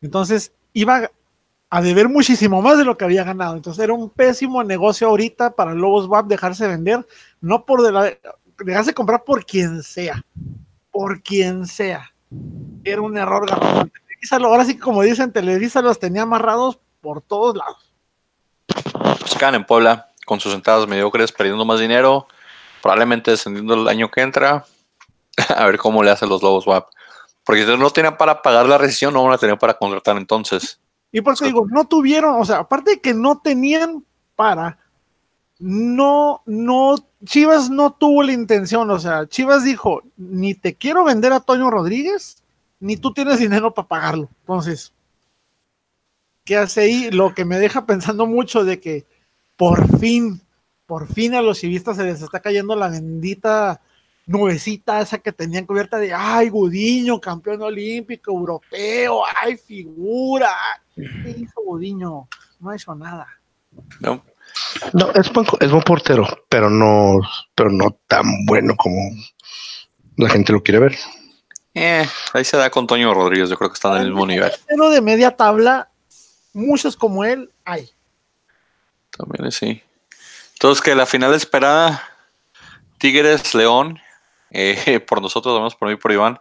Entonces, iba a deber muchísimo más de lo que había ganado. Entonces, era un pésimo negocio ahorita para Lobos WAP dejarse vender, no por de la, dejarse comprar por quien sea, por quien sea. Era un error garrafal. Ahora sí como dicen, Televisa los tenía amarrados por todos lados. Pues en Puebla con sus entradas mediocres, perdiendo más dinero, probablemente descendiendo el año que entra. a ver cómo le hacen los Lobos. Porque si no tenían para pagar la rescisión, no van a tener para contratar entonces. Y por eso digo, no tuvieron, o sea, aparte de que no tenían para, no, no, Chivas no tuvo la intención, o sea, Chivas dijo, ni te quiero vender a Toño Rodríguez, ni tú tienes dinero para pagarlo. Entonces, ¿qué hace ahí? Lo que me deja pensando mucho de que por fin, por fin a los chivistas se les está cayendo la bendita nubecita esa que tenían cubierta de, ay, Gudiño, campeón olímpico, europeo, ay, figura. ¿Qué hizo Gudiño? No ha hecho nada. ¿no? No, es buen, es buen portero, pero no, pero no tan bueno como la gente lo quiere ver. Eh, ahí se da con Toño Rodríguez, yo creo que están en el mismo nivel. Pero de media tabla, muchos como él hay. También sí. Entonces, que la final esperada, Tigres, León, eh, por nosotros, además por mí, por Iván.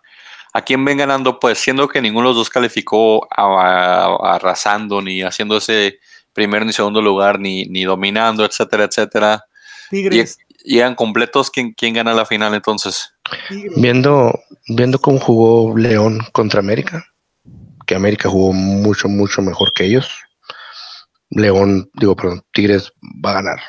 ¿A quién ven ganando? Pues siendo que ninguno de los dos calificó a- a- arrasando, ni haciendo ese primer ni segundo lugar, ni, ni dominando, etcétera, etcétera. Tigres. Llegan completos, ¿quién, quién gana la final entonces? Tigres. Viendo, viendo cómo jugó León contra América, que América jugó mucho, mucho mejor que ellos. León, digo, perdón, Tigres va a ganar.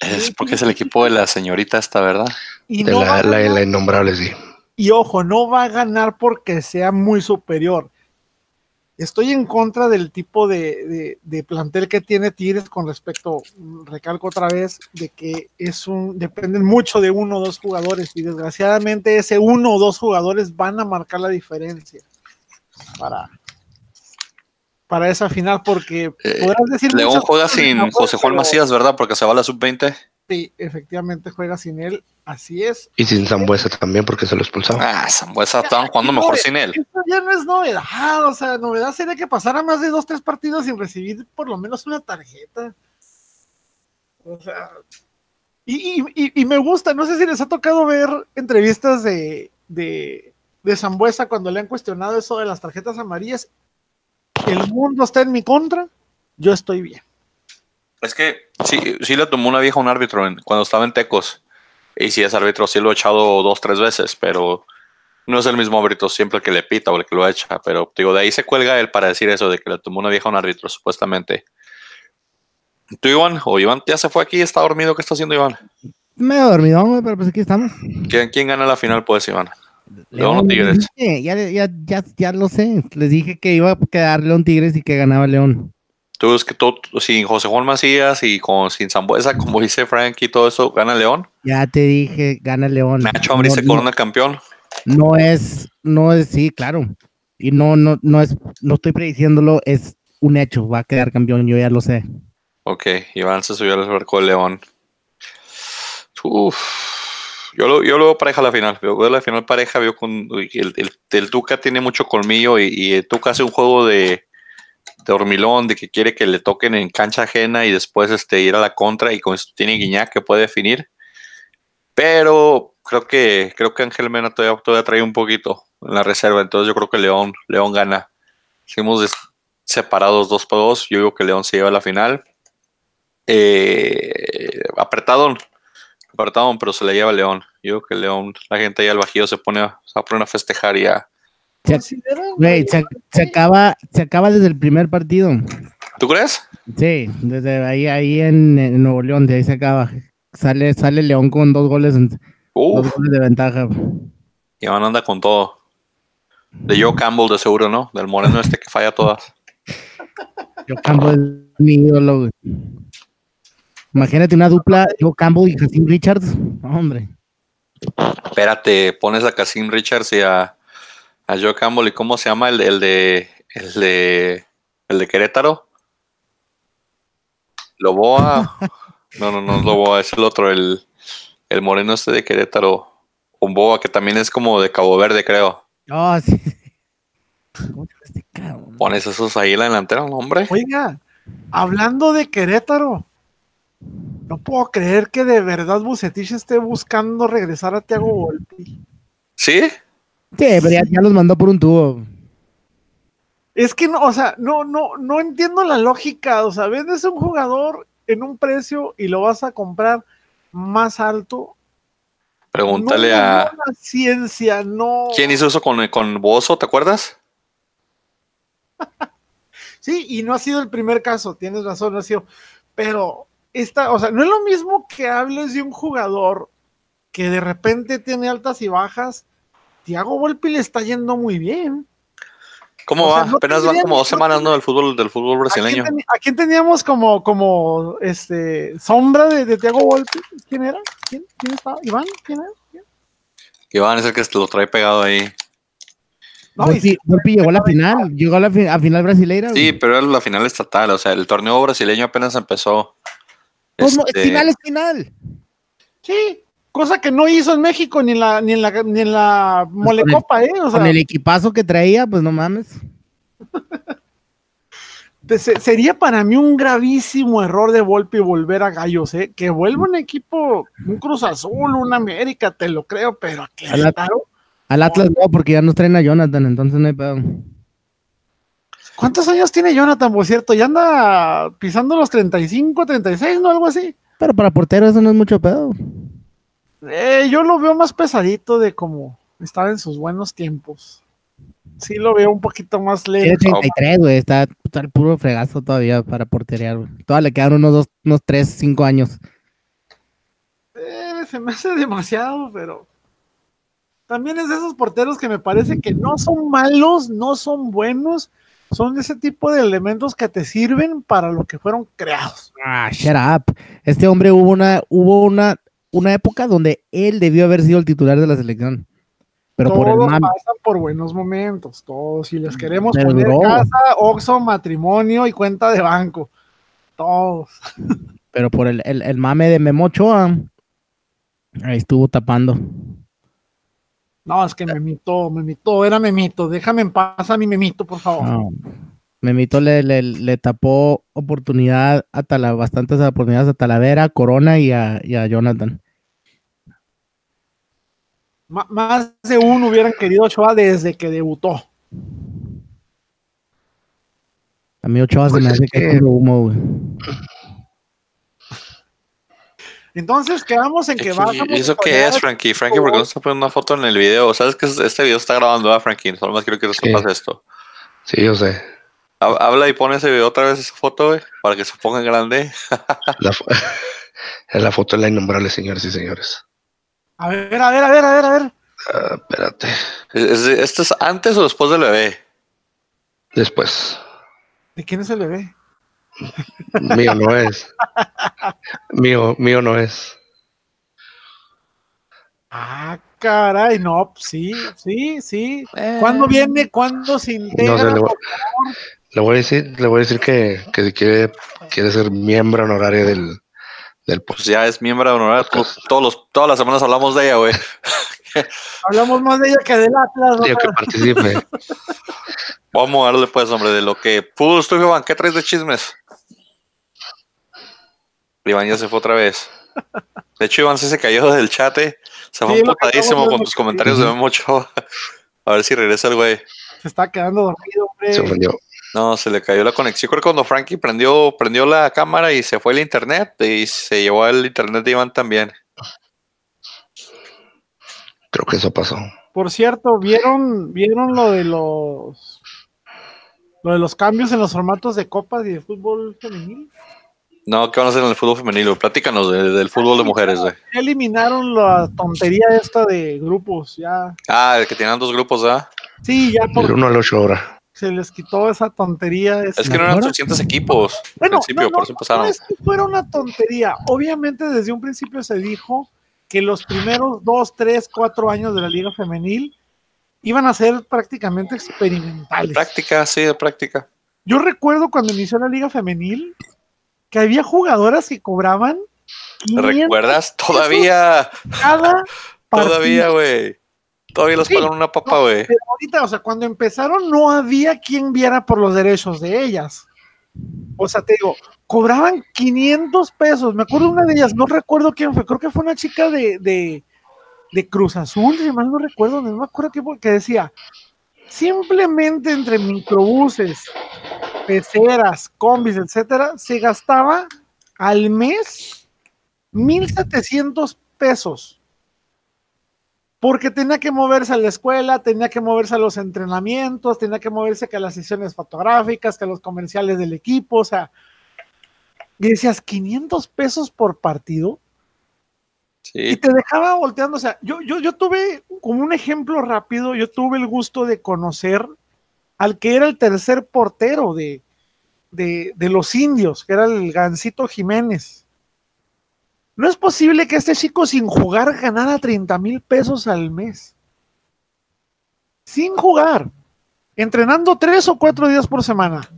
Es porque es el equipo de la señorita esta, ¿verdad? Y, De no la, la, innombrable, sí. y ojo, no va a ganar porque sea muy superior. Estoy en contra del tipo de, de- de plantel que tiene Tigres con respecto, recalco otra vez, de que es un, dependen mucho de uno o dos jugadores y desgraciadamente ese uno o dos jugadores van a marcar la diferencia para, para esa final porque Eh, podrás decir León muchas juega cosas sin José Juan pero- Macías, ¿verdad? Porque se va a la sub-20. Sí, efectivamente juega sin él, así es. Y sin Zambuesa también, porque se lo expulsaron. Ah, Zambuesa estaban jugando mejor sin él. Esto ya no es novedad, o sea, novedad sería que pasara más de dos, tres partidos sin recibir por lo menos una tarjeta. O sea, y, y, y me gusta, no sé si les ha tocado ver entrevistas de, de, de Zambuesa cuando le han cuestionado eso de las tarjetas amarillas. El mundo está en mi contra, yo estoy bien. Es que sí, sí le tomó una vieja a un árbitro en- cuando estaba en Tecos. Y sí, ese árbitro sí lo ha echado dos, tres veces, pero no es el mismo árbitro siempre el que le pita o el que lo echa. Pero digo, de ahí se cuelga él para decir eso de que le tomó una vieja a un árbitro, supuestamente. ¿Tú, Iván? ¿O Iván ya se fue aquí? ¿Está dormido? ¿Qué está haciendo Iván? Medio dormido, güey, pero pues aquí estamos. ¿Quién, quién gana la final, pues, Iván? León o les Tigres. ya, ya, ya, ya lo sé. Les dije que iba a quedar León Tigres y que ganaba León. Tú es que tú, sin José Juan Macías y con, sin Zambuesa, como dice Frank y todo eso, gana León. Ya te dije, gana León. Nacho Ambriz se no, corona campeón. no es, no es, sí, claro. Y no, no, no es, no estoy prediciéndolo, es un hecho, va a quedar campeón, yo ya lo sé. Ok, Iván se subió al barco de León. Uf, yo lo, yo lo veo pareja a la final. Veo la final pareja, veo con el, el, Tuca tiene mucho colmillo y, el Tuca hace un juego de, de hormilón, de que quiere que le toquen en cancha ajena y después este, ir a la contra y con esto tiene Guiñac que puede definir. Pero creo que creo que Ángel Mena todavía, todavía trae un poquito en la reserva, entonces yo creo que León, León gana. Seguimos separados dos por dos, yo digo que León se lleva a la final. Eh, apretadón, apretadón, pero se le lleva León. Yo digo que León, la gente allá al Bajío se pone, a- se va a festejar y a... Se- Güey, se, se acaba, se acaba desde el primer partido. ¿Tú crees? Sí, desde ahí, ahí en, en Nuevo León, de ahí se acaba. Sale, sale León con dos goles, Uf, dos goles de ventaja. Iván anda con todo. De Joe Campbell de seguro, ¿no? Del moreno este que falla todas. Yo Campbell es mi ídolo, güey. Imagínate una dupla, yo Campbell y Jacín Richards. No, hombre. Espérate, pones a Cassim Richards y a, a Joe Campbell y ¿cómo se llama el, el de el de el de Querétaro? Loboa. No, no, no es Loboa, es el otro, el, el moreno este de Querétaro. Umboa, que también es como de Cabo Verde, creo. Oh, sí. ¿Cómo este cabrón? Pones esos ahí en la delantera, ¿no, hombre. Oiga, hablando de Querétaro, no puedo creer que de verdad Bucetich esté buscando regresar a Thiago Volpi. ¿Sí? Sí, pero ya, ya los mandó por un tubo. Es que no, o sea, no, no, no entiendo la lógica. O sea, vendes un jugador en un precio y lo vas a comprar más alto. Pregúntale no, a. no, la ciencia, no. ¿Quién hizo eso con, con Bozo? ¿Te acuerdas? Sí, y no ha sido el primer caso, tienes razón, no ha sido. Pero esta, o sea, no es lo mismo que hables de un jugador que de repente tiene altas y bajas. Thiago Volpi le está yendo muy bien. ¿Cómo O sea, va? no Apenas van como dos semanas, ¿no? Del fútbol, del fútbol ¿A quién, brasileño. a quién teníamos como, como este sombra de, de Thiago Volpi? ¿Quién era? ¿Quién, quién estaba? ¿Iván? ¿Quién era? ¿Quién? Iván es el que lo trae pegado ahí. No, y Volpi, Volpi llegó a la final, llegó a la fi- a final brasileira. Sí, pero era la final estatal, o sea, el torneo brasileño apenas empezó. Pues no, Este, es final, es final. sí, cosa que no hizo en México ni en la, ni en la, ni en la Molecopa, ¿eh? O sea, Con el equipazo que traía, pues no mames. Sería para mí un gravísimo error de Volpi volver a Gallos, ¿eh? Que vuelva un equipo, un Cruz Azul, un América, te lo creo, pero a Querétaro, Al Atlas no, porque ya nos traen a Jonathan, entonces no hay pedo. ¿Cuántos años tiene Jonathan, por cierto? Ya anda pisando los 35, 36, ¿no? Algo así. Pero para portero eso no es mucho pedo. Eh, yo lo veo más pesadito de como estaba en sus buenos tiempos. Sí lo veo un poquito más Tiene lento. 33, güey, está, está el puro fregazo todavía para porterear, güey. Todavía le quedan unos dos, unos 3, 5 años. Eh, se me hace demasiado, pero también es de esos porteros que me parece que no son malos, no son buenos, son de ese tipo de elementos que te sirven para lo que fueron creados. Ah, shut up. Este hombre hubo una, hubo una, una época donde él debió haber sido el titular de la selección. Pero por el todos mame. pasan por buenos momentos, todos. Si les queremos Pero poner duró. casa, oxo, matrimonio y cuenta de banco, todos. Pero por el, el, el mame de Memo Ochoa, ahí estuvo tapando. No, es que Memito, Memito, era Memito. Déjame en paz a mi Memito, por favor. No. Memito le, le, le tapó oportunidad a Tala, bastantes oportunidades a Talavera, Corona y a, y a Jonathan. M- más de uno hubieran querido Ochoa desde que debutó. A mí Ochoa Pues se me es hace que que- humo, güey. Entonces quedamos en que ¿Y bajamos. eso qué es, Frankie? Frankie, ¿por qué no está poniendo una foto en el video? ¿Sabes que este video está grabando, ah, Frankie? Solo más quiero que sepas esto. Sí, yo sé. Ha- Habla y pone ese video otra vez, esa foto, güey, para que se ponga en grande. La, fo- es la foto de la innombrable, señores y señores. A ver, a ver, a ver, a ver, a ver. Ah, espérate. ¿Es- es- ¿Esto es antes o después del bebé? Después. ¿De quién es el bebé? Mío no es. Mío, mío no es. Ah, caray, no, pues sí, sí, sí. Eh. ¿Cuándo viene? ¿Cuándo se integra? No sé, le voy, le a decir, le voy a decir que, que si quiere, quiere ser miembro honorario del, del Pues ya es miembro honorario. Podcast. Todos los, todas las semanas hablamos de ella, güey. Hablamos más de ella que del Atlas. ¿no? Tío, que participe. Vamos a darle, pues, hombre, de lo que pudo Iván. ¿Qué traes de chismes? Iván ya se fue otra vez. De hecho, Iván sí se cayó del chat, eh. Se fue Sí, emputadísimo con tus comentarios de Memo Ochoa. A ver si regresa el güey. Se está quedando dormido, hombre. Se ofendió. No, se le cayó la conexión. Creo que cuando Frankie prendió, prendió la cámara y se fue el internet y se llevó el internet de Iván también. Creo que eso pasó. Por cierto, ¿vieron, ¿vieron lo de los lo de los cambios en los formatos de copas y de fútbol femenil? No, ¿qué van a hacer en el fútbol femenino? Platícanos de- del fútbol de mujeres, güey. Ya eliminaron la tontería esta de grupos, ya. Ah, el que tenían dos grupos, ¿ah? Sí, ya por, 1 al 8 ahora. se les quitó esa tontería. Es que no eran 300 equipos al Bueno, principio, no, por no, eso empezaron. No es que fuera una tontería. Obviamente desde un principio se dijo que los primeros dos, tres, cuatro años de la liga femenil iban a ser prácticamente experimentales. Práctica, sí, de práctica. Yo recuerdo cuando inició la liga femenil que había jugadoras que cobraban ¿Te 500 recuerdas? Todavía, cada todavía, güey. Todavía les Sí, pagan una papa, no, güey. Pero ahorita, o sea, cuando empezaron no había quien viera por los derechos de ellas. O sea, te digo, cobraban 500 pesos. Me acuerdo una de ellas, no recuerdo quién fue, creo que fue una chica de, de, de Cruz Azul, si mal no recuerdo, no me acuerdo qué fue, que decía, simplemente entre microbuses, peceras, combis, etcétera, se gastaba al mes 1.700 pesos. Porque tenía que moverse a la escuela, tenía que moverse a los entrenamientos, tenía que moverse que a las sesiones fotográficas, que a los comerciales del equipo, o sea, y decías, 500 pesos por partido, y te dejaba volteando, o sea, yo, yo, yo tuve, como un ejemplo rápido, yo tuve el gusto de conocer al que era el tercer portero de, de, de los indios, que era el Gancito Jiménez. No es posible que este chico sin jugar ganara 30 mil pesos al mes. Sin jugar. Entrenando tres o cuatro días por semana.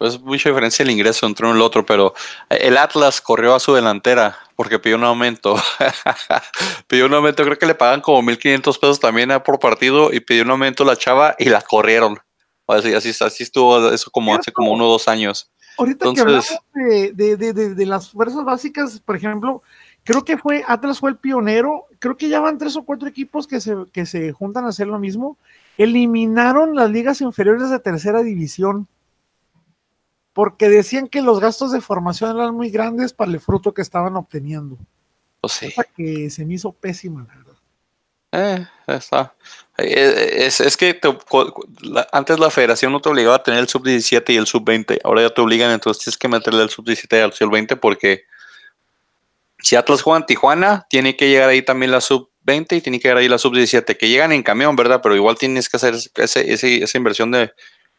Pues mucha diferencia el ingreso entre uno y el otro, pero el Atlas corrió a su delantera porque pidió un aumento. pidió un aumento, creo que le pagan como 1.500 pesos también eh, por partido y pidió un aumento la chava y la corrieron. Así, así, así estuvo eso como hace como uno o dos años. Ahorita que hablamos de, de- de- de- de las fuerzas básicas, por ejemplo, creo que fue Atlas fue el pionero. Creo que ya van tres o cuatro equipos que se, que se juntan a hacer lo mismo. Eliminaron las ligas inferiores de tercera división porque decían que los gastos de formación eran muy grandes para el fruto que estaban obteniendo. Pues sí. Cosa que se me hizo pésima, la verdad. Eh, está. Eh, Es, es que te- la- antes la federación no te obligaba a tener el sub-17 y el sub-20. Ahora ya te obligan, entonces tienes que meterle el sub-17 y al sub-20 porque si Atlas juega en Tijuana, tiene que llegar ahí también la sub-20 y tiene que llegar ahí la sub-17, que llegan en camión, ¿verdad? Pero igual tienes que hacer ese- ese- esa inversión de...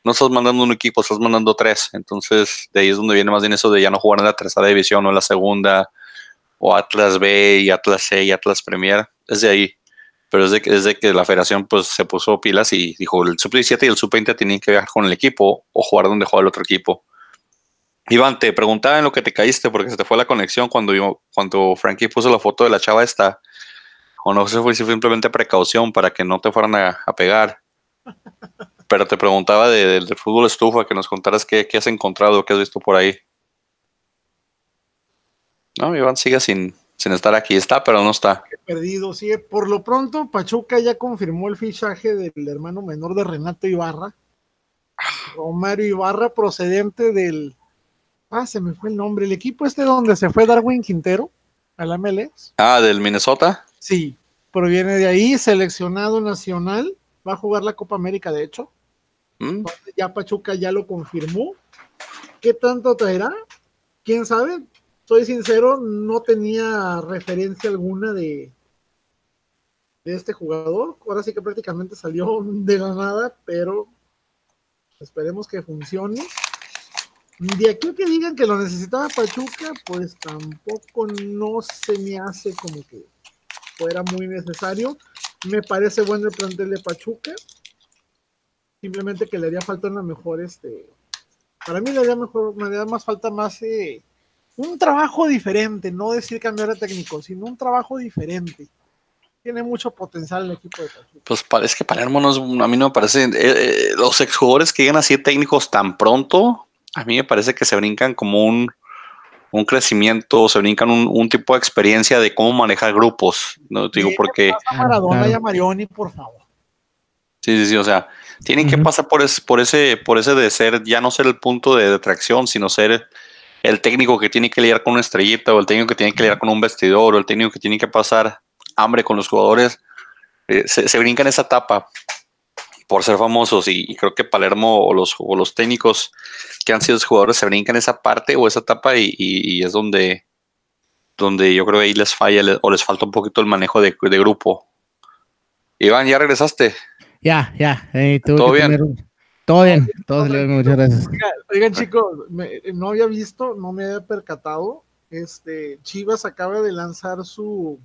No estás mandando un equipo, estás mandando tres. Entonces, de ahí es donde viene más bien eso de ya no jugar en la tercera división o en la segunda, o Atlas B y Atlas C y Atlas Premier. Es de ahí pero es de, que- es de que la federación pues se puso pilas y dijo el sub-17 y el sub-20 tienen que viajar con el equipo o jugar donde juega el otro equipo. Iván, te preguntaba en lo que te caíste porque se te fue la conexión cuando, cuando Frankie puso la foto de la chava esta. O no sé si fue simplemente precaución para que no te fueran a, a pegar. Pero te preguntaba de- del del fútbol estufa, que nos contaras qué, qué has encontrado, qué has visto por ahí. No, Iván sigue sin, sin estar aquí. Está, pero no está. perdido. Sí, por lo pronto, Pachuca ya confirmó el fichaje del hermano menor de Renato Ibarra. Romero Ibarra, procedente del. Ah, se me fue el nombre. El equipo este donde se fue Darwin Quintero al MLS. Ah, del Minnesota. Sí, proviene de ahí, seleccionado nacional. Va a jugar la Copa América, de hecho. Mm, Ya Pachuca ya lo confirmó. ¿Qué tanto traerá? ¿Quién sabe? Soy sincero, no tenía referencia alguna de, de este jugador. Ahora sí que prácticamente salió de la nada, pero esperemos que funcione. De aquí que digan que lo necesitaba Pachuca, pues tampoco no se me hace como que fuera muy necesario. Me parece bueno el plantel de Pachuca simplemente que le haría falta una mejor, este, para mí le haría mejor, me haría más falta más eh, un trabajo diferente, no decir cambiar de técnico, sino un trabajo diferente. Tiene mucho potencial el equipo de Pachuca. Pues pa- es que Palermo no es, a mí no me parece, eh, eh, los exjugadores que llegan así técnicos tan pronto, a mí me parece que se brincan como un, un crecimiento, se brincan un, un tipo de experiencia de cómo manejar grupos, no te digo Sí, porque, A Maradona Claro. y a Marioni, por favor. sí, sí, sí, o sea, tienen que Ujú. pasar por, es- por ese, por ese de ser, ya no ser el punto de atracción, sino ser el técnico que tiene que lidiar con una estrellita, o el técnico que tiene que lidiar con un vestidor, o el técnico que tiene que pasar hambre con los jugadores, eh, se, se brincan esa etapa por ser famosos y, y creo que Palermo o los, o los técnicos que han sido jugadores se brincan esa parte o esa etapa y, y- y es donde, donde yo creo que ahí les falla le- o les falta un poquito el manejo de, de grupo. Iván, ¿ya regresaste? Ya, ya. eh, tuve ¿Todo que bien? tener- Todo bien, todo bien, muchas gracias. Oiga- Oigan, chicos, me- no había visto, no me había percatado. Este, Chivas acaba de lanzar su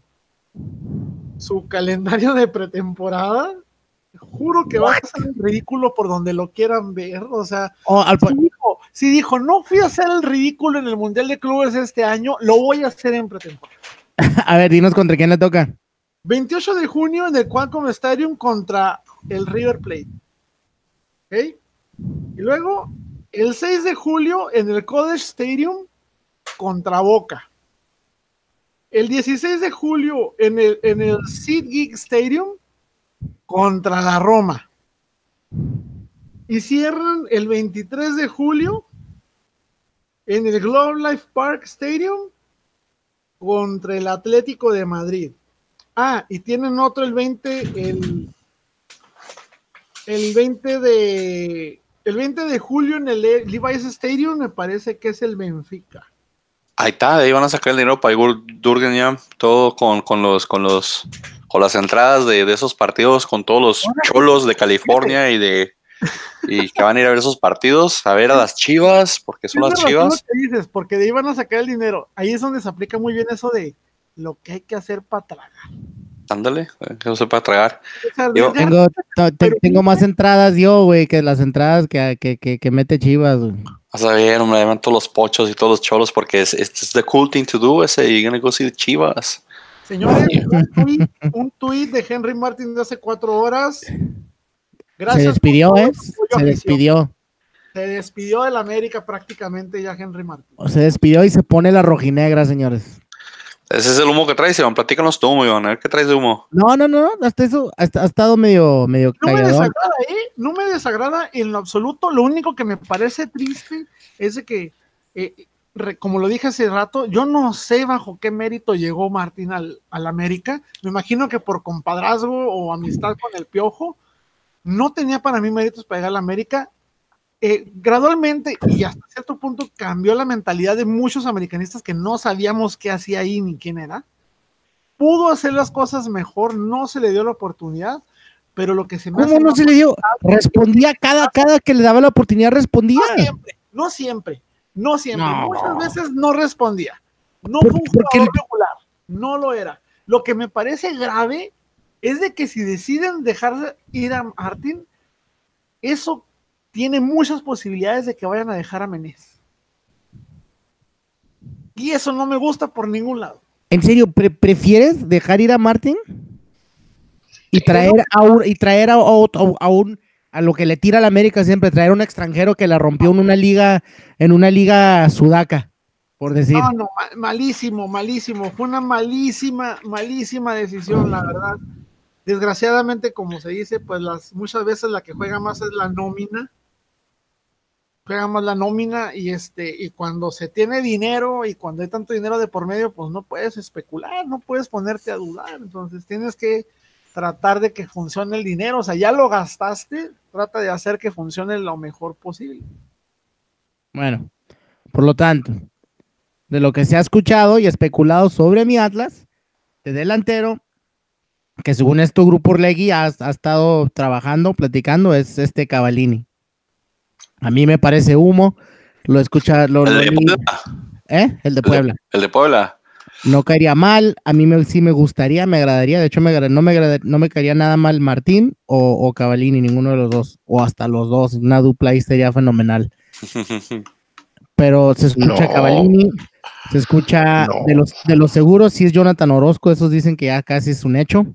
su calendario de pretemporada. Juro que va a ser un ridículo por donde lo quieran ver. O sea, Oh, al si dijo, si dijo, no fui a hacer el ridículo en el Mundial de Clubes este año, lo voy a hacer en pretemporada. a ver, dinos contra quién le toca. 28 de junio en el Qualcomm Stadium contra el River Plate. ¿Ok? Y luego, el 6 de julio en el College Stadium contra Boca. El 16 de julio en el, en el SeatGeek Stadium contra la Roma. Y cierran el 23 de julio en el Globe Life Park Stadium contra el Atlético de Madrid. Ah, y tienen otro el 20, el, el 20 de el 20 de julio en el Le- Levi's Stadium, me parece que es el Benfica. Ahí está, ahí van a sacar el dinero para Igor Durgen ya, todo con, con los, con los, con las entradas de, de esos partidos, con todos los cholos de California y de y que van a ir a ver esos partidos, a ver a las chivas, porque son las chivas. que dices, porque de ahí van a sacar el dinero. Ahí es donde se aplica muy bien eso de lo que hay que hacer para tragar. Ándale, eh, que no se pueda tragar. O Yo- Tengo, to- te- pero- tengo más entradas yo, güey, que las entradas que, que, que, que mete Chivas, güey. Vas a ver, hombre, van todos los pochos y todos los cholos, porque es, the cool thing to do, ese, you're gonna go see the chivas. Señores, un tuit de Henry Martin de hace cuatro horas. Gracias Se despidió, ¿eh? Se despidió. Se despidió del América prácticamente ya Henry Martin. Se despidió y se pone la rojinegra, señores. Ese es el humo que traes, Iván. Platícanos tu humo, Iván. A ver qué traes de humo. No, no, no, hasta eso ha, ha estado medio, medio No me desagrada, ¿eh? No me desagrada en lo absoluto. Lo único que me parece triste es de que, eh, re- como lo dije hace rato, yo no sé bajo qué mérito llegó Martín al, al América. Me imagino que por compadrazgo o amistad con el Piojo, no tenía para mí méritos para llegar al América. Eh, gradualmente y hasta cierto punto cambió la mentalidad de muchos americanistas que no sabíamos qué hacía ahí ni quién era. Pudo hacer las cosas mejor, no se le dio la oportunidad, pero lo que se me ¿Cómo hace no se le dio? Respondía cada, cada que le daba la oportunidad, respondía. no siempre, no siempre, no siempre. No. Muchas veces no respondía. No fue un jugador el- regular, no lo era. Lo que me parece grave es de que si deciden dejar ir a Martín, eso tiene muchas posibilidades de que vayan a dejar a Menés. Y eso no me gusta por ningún lado. ¿En serio, pre- prefieres dejar ir a Martin? Y traer a un, y traer a, a- a un a lo que le tira a la América siempre, traer a un extranjero que la rompió en una liga, en una liga sudaca, por decir. No, no, ma- malísimo, malísimo. Fue una malísima, malísima decisión, la verdad. Desgraciadamente, como se dice, pues las muchas veces la que juega más es la nómina. Juega más la nómina y este, y cuando se tiene dinero y cuando hay tanto dinero de por medio, pues no puedes especular, no puedes ponerte a dudar. Entonces tienes que tratar de que funcione el dinero. O sea, ya lo gastaste, trata de hacer que funcione lo mejor posible. Bueno, por lo tanto, de lo que se ha escuchado y especulado sobre mi Atlas, de delantero, que según esto Grupo Orlegui ha, ha estado trabajando, platicando, es este Cavalini. A mí me parece humo, lo escucha, lo, El lo de Puebla. ¿eh? El de Puebla. El de Puebla. No caería mal, a mí me, sí me gustaría, me agradaría, de hecho me no, me no me caería nada mal Martín o, o Cavalini, ninguno de los dos, o hasta los dos, una dupla ahí sería fenomenal. pero se escucha No. Cavallini, se escucha No. de los de los seguros, si es Jonathan Orozco, esos dicen que ya casi es un hecho.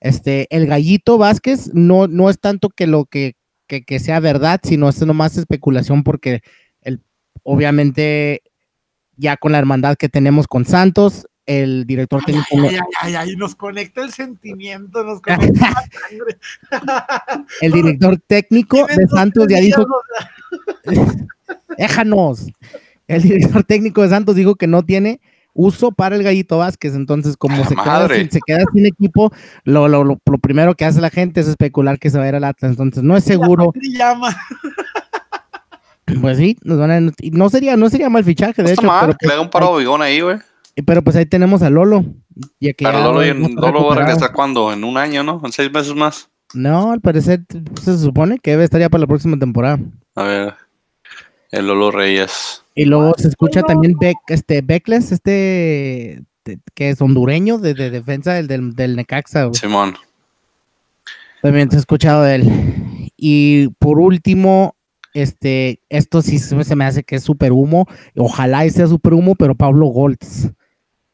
Este, el gallito Vázquez no, no es tanto que lo que, que, que sea verdad, sino es nomás especulación porque el, obviamente ya con la hermandad que tenemos con Santos, el director Ay, técnico ay, ay, nos conecta el sentimiento, nos conecta la sangre. el director técnico de Santos ya dijo déjanos. El director técnico de Santos dijo que no tiene uso para el Gallito Vázquez, entonces como ¡A se queda, sin, se queda sin equipo, lo, lo, lo, lo primero que hace la gente es especular que se va a ir al Atlas, entonces no es seguro, y llama. pues sí, nos van a- y no sería, no sería mal fichaje, No de está hecho, mal, pero, que pues, le haga un paro de bigón ahí, güey. pero pues ahí tenemos a Lolo. Ya que Pero ya Lolo, no- y- no Lolo va a regresar cuándo? ¿En un año, no? ¿En seis meses más? No, al parecer se supone que debe estar ya para la próxima temporada. A ver. El Lolo Reyes. Y luego se escucha no. también Beck, este Beckles, este de- que es hondureño de, de defensa del, del, del Necaxa. güey. Simón. También te he escuchado de él. Y por último, este, esto sí se me, se me hace que es super humo. Ojalá y sea super humo, pero Pablo Goltz,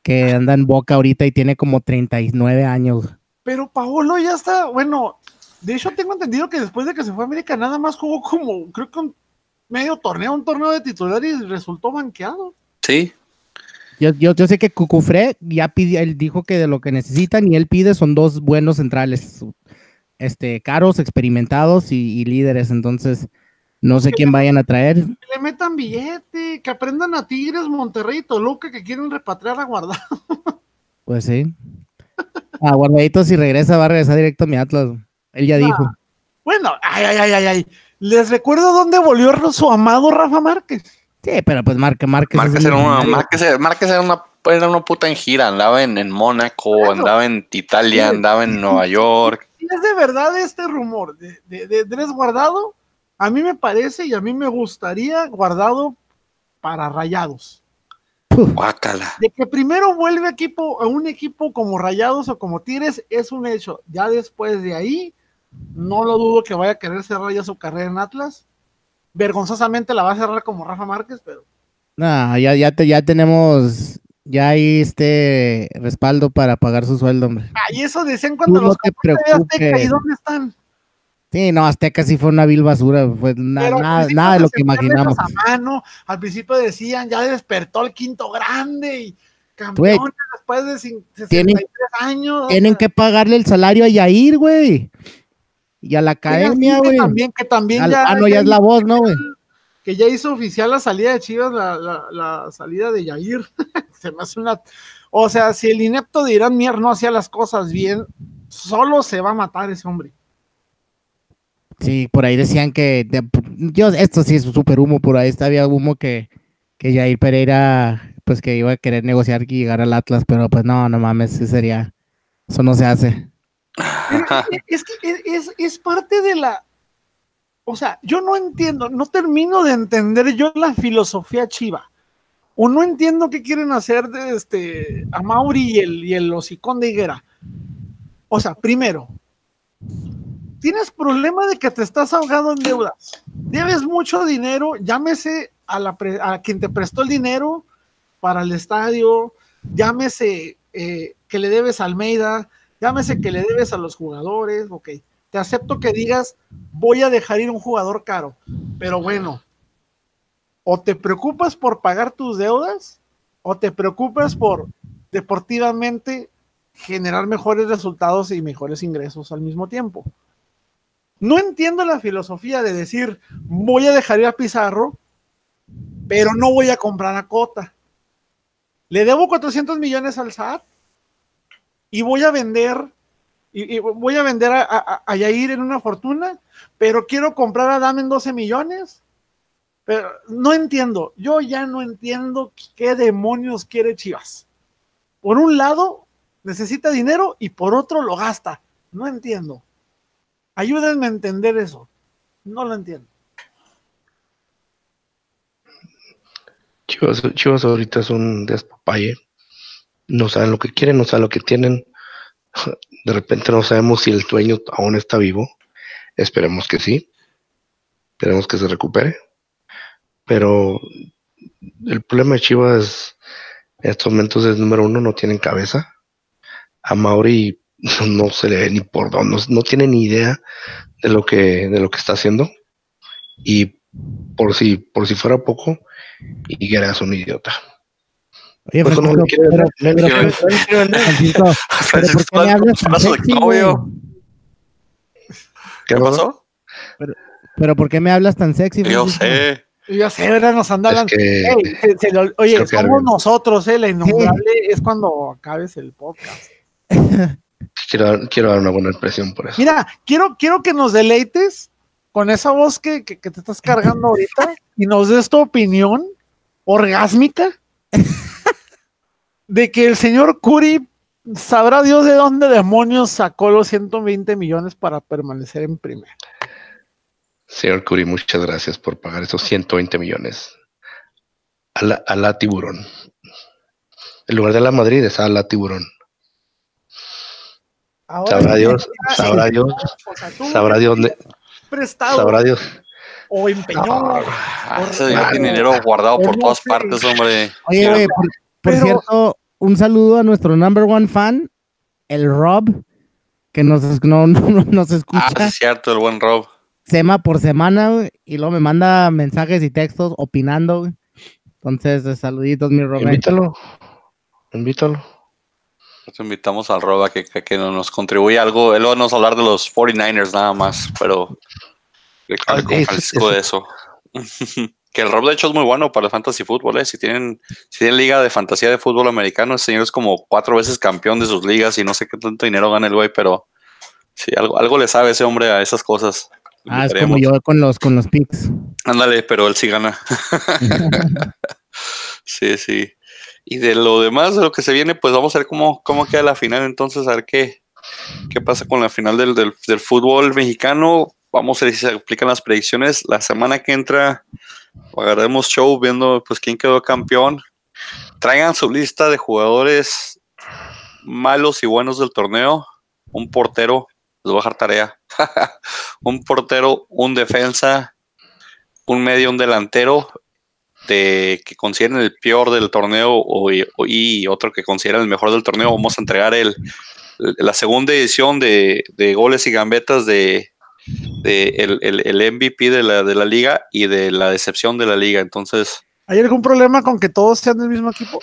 que anda en boca ahorita y tiene como 39 años. Pero Paolo ya está, bueno, de hecho tengo entendido que después de que se fue a América nada más jugó como, creo que un medio torneo, un torneo de titular y resultó banqueado. Sí. Yo, yo, yo sé que Cucufré ya pidió, él dijo que de lo que necesitan y él pide son dos buenos centrales, este, caros, experimentados y, y líderes. Entonces, no sé quién vayan a traer. Que le metan billete, que aprendan a Tigres, Monterrey y Toluca que quieren repatriar a guardar. Pues sí. Ah, guardadito, si regresa, va a regresar directo a mi Atlas. Él ya Ah, dijo. Bueno, ay, ay, ay, ay, ay. Les recuerdo dónde volvió su amado Rafa Márquez. Sí, pero pues Marque, Márquez. Márquez el era una. Márquez Márquez era una, era una puta en gira. Andaba en, en Mónaco, andaba en Italia, Sí. andaba en Nueva York. Si es de verdad este rumor de, de, de Guardado, a mí me parece y a mí me gustaría Guardado para Rayados. Guácala. De que primero vuelve equipo, a un equipo como Rayados o como Tigres es un hecho. Ya después de ahí, no lo dudo que vaya a querer cerrar ya su carrera en Atlas. Vergonzosamente la va a cerrar como Rafa Márquez, pero No, ya, ya, te- ya tenemos, ya hay este respaldo para pagar su sueldo, hombre. ay, eso decían cuando Tú no los te compró TV Azteca, ¿y dónde están? Sí, no, Azteca sí fue una vil basura, na- al nada, de lo que imaginamos. "Mételos a mano". Al principio decían, ya despertó el quinto grande y campeones después de cin- 63 Tienen- años. o Tienen sea, que pagarle el salario a Yair, güey. Y a la academia, güey. también, que también Al- ya, Ah, no, ya es la voz, ¿no, güey? que ya hizo oficial la salida de Chivas, la, la- la salida de Yair. Se me hace una. O sea, si el inepto de Irán Mier no hacía las cosas bien, solo se va a matar ese hombre. Sí, por ahí decían que, de- yo, esto sí es súper humo, por ahí está- había humo que, que Jair Pereira, pues que iba a querer negociar y llegar al Atlas, pero pues no, no mames, sí sería, eso no se hace. Es, es- es parte de la. O sea, yo no entiendo, no termino de entender yo la filosofía chiva. O no entiendo qué quieren hacer de este a Mauri y el, y el hocicón de Higuera. O sea, primero, tienes problema de que te estás ahogando en deudas. Debes mucho dinero, llámese a, la pre- a quien te prestó el dinero, para el estadio, llámese eh, que le debes a Almeida, llámese que le debes a los jugadores, ok, te acepto que digas, voy a dejar ir un jugador caro, pero bueno, o te preocupas por pagar tus deudas, o te preocupas por deportivamente generar mejores resultados y mejores ingresos al mismo tiempo. No entiendo la filosofía de decir, voy a dejar ir a Pizarro, pero no voy a comprar a Cota. Le debo 400 millones al SAT y voy a vender y, voy a vender a, a, Yair en una fortuna, pero quiero comprar a Dame en 12 millones. Pero no entiendo, yo ya no entiendo qué demonios quiere Chivas. Por un lado, necesita dinero y por otro lo gasta. No entiendo. Ayúdenme a entender eso. No lo entiendo. Chivas, Chivas ahorita es un despapalle. No saben lo que quieren, no saben lo que tienen. De repente no sabemos si el dueño aún está vivo. Esperemos que sí. Esperemos que se recupere. Pero el problema de Chivas en estos momentos es número uno, no tienen cabeza. A Mauri no se le ve ni por dónde, no, tiene ni idea de lo que, de lo que está haciendo. Y por si, por si fuera poco, Higuera es un idiota. Oye, pero, ¿por qué me hablas tan sexy, ¿Qué pasó? Pero, ¿por qué me hablas tan sexy? Yo sé. Yo sé, ¿verdad? Nos andan. oye, somos nosotros, ¿eh? La innombrable es cuando acabes el podcast. quiero, quiero dar una buena impresión por eso. Mira, quiero, quiero que nos deleites con esa voz que, que, te estás cargando ahorita y nos des tu opinión orgásmica de que el señor Curi sabrá Dios de dónde demonios sacó los 120 millones para permanecer en primera. Señor Curi, muchas gracias por pagar esos 120 millones a la, a la tiburón. En lugar de la Madrid es a la tiburón sabrá Dios, sabrá Dios, sabrá Dios, prestado, sabrá Dios. O empeñó. Ah, tiene dinero guardado por todas partes, hombre. Oye, por, cierto, un saludo a nuestro number one fan, el Rob, que nos, no, nos escucha. Ah, es cierto, el buen Rob. Sema por semana, y luego me manda mensajes y textos opinando. Entonces, saluditos, mi Rob. Invítalo. Invítalo invitamos al Roba que, que, nos contribuya algo. Él va a nos hablar de los 49ers nada más, pero le ah, de eso. que el Rob de hecho es muy bueno para el fantasy fútbol, ¿eh? Si tienen, si tienen liga de fantasía de fútbol americano, el señor es como cuatro veces campeón de sus ligas y no sé qué tanto dinero gana el güey, pero sí, algo, algo le sabe ese hombre a esas cosas. Ah, es como yo con los, con los picks. Ándale, pero él sí gana. sí, sí. Y de lo demás, de lo que se viene, pues vamos a ver cómo, cómo queda la final. Entonces, a ver qué, qué pasa con la final del, del, fútbol mexicano. Vamos a ver si se aplican las predicciones. La semana que entra agarremos show viendo pues quién quedó campeón. Traigan su lista de jugadores malos y buenos del torneo. Un portero, les voy a dejar tarea. un portero, un defensa, un medio, un delantero que consideren el peor del torneo y otro que consideren el mejor del torneo, vamos a entregar el, la segunda edición de, goles y gambetas de, el, MVP de la, de la liga y de la decepción de la liga. Entonces. ¿Hay algún problema con que todos sean del mismo equipo?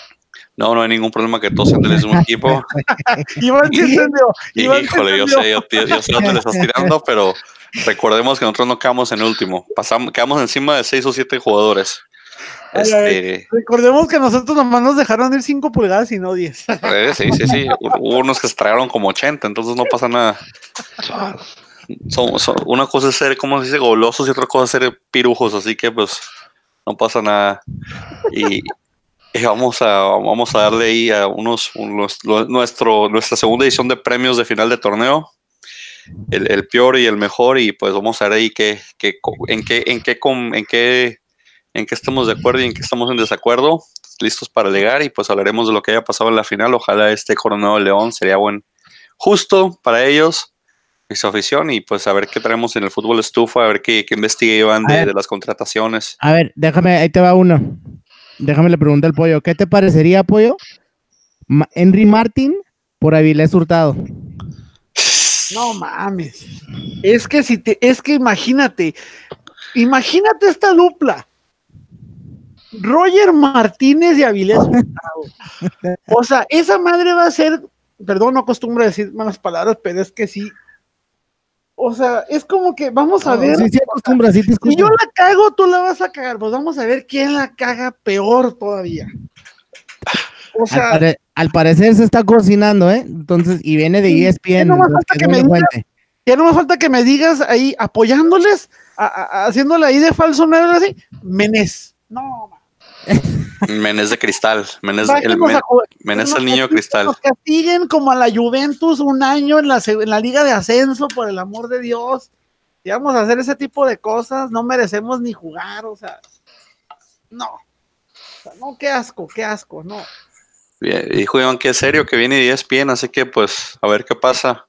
No, no hay ningún problema que todos sean del mismo equipo. Iván sí entendió. Híjole, yo sé, yo, yo sé dónde le estás tirando, pero recordemos que nosotros no quedamos en último. Pasamos, quedamos encima de seis o siete jugadores. Este, recordemos que nosotros nomás nos dejaron ir 5 pulgadas y no 10. Eh, sí, sí, sí. Hubo unos que se tragaron como 80, entonces no pasa nada. Una cosa es ser, como se dice, golosos y otra cosa es ser pirujos, así que pues no pasa nada. Y, vamos, a, vamos a darle ahí a unos, nuestro, nuestra segunda edición de premios de final de torneo. El, peor y el mejor, y pues vamos a ver ahí que, en qué, en qué, en qué en qué estamos de acuerdo y en qué estamos en desacuerdo, listos para llegar y pues hablaremos de lo que haya pasado en la final. Ojalá este Coronado León sería buen, justo para ellos y su afición y pues a ver qué traemos en el fútbol estufa, a ver qué, qué investigue Iván de, las contrataciones. A ver, déjame, ahí te va uno. déjame le preguntar al pollo, ¿qué te parecería, pollo? Ma- Henry Martin por Avilés Hurtado. No mames. Es que si te, es que imagínate, imagínate esta dupla. Roger Martínez y Avilés Hurtado. O sea, esa madre va a ser, perdón, no acostumbro a decir malas palabras, pero es que sí. O sea, es como que vamos a ver. Sí, sí, acostumbra, sí te Si yo la cago, tú la vas a cagar. Pues vamos a ver quién la caga peor todavía. O Al, sea, pare- al parecer se está cocinando, ¿eh? Entonces, y viene de E ESPN. ya nomás entonces falta que que no me digas. ya no falta que me digas ahí apoyándoles, a- a- haciéndole ahí de falso nueve así, Menés. No, man. Menés de cristal. Menés, el, men- Menés el niño cristal. Nos castiguen como a la Juventus un año en la, se- en la liga de ascenso, por el amor de Dios. Si vamos a hacer ese tipo de cosas, no merecemos ni jugar, o sea, no. O sea, no, qué asco, qué asco, no. Bien, Dijo Iván que es serio que viene de E ESPN, así que pues a ver qué pasa.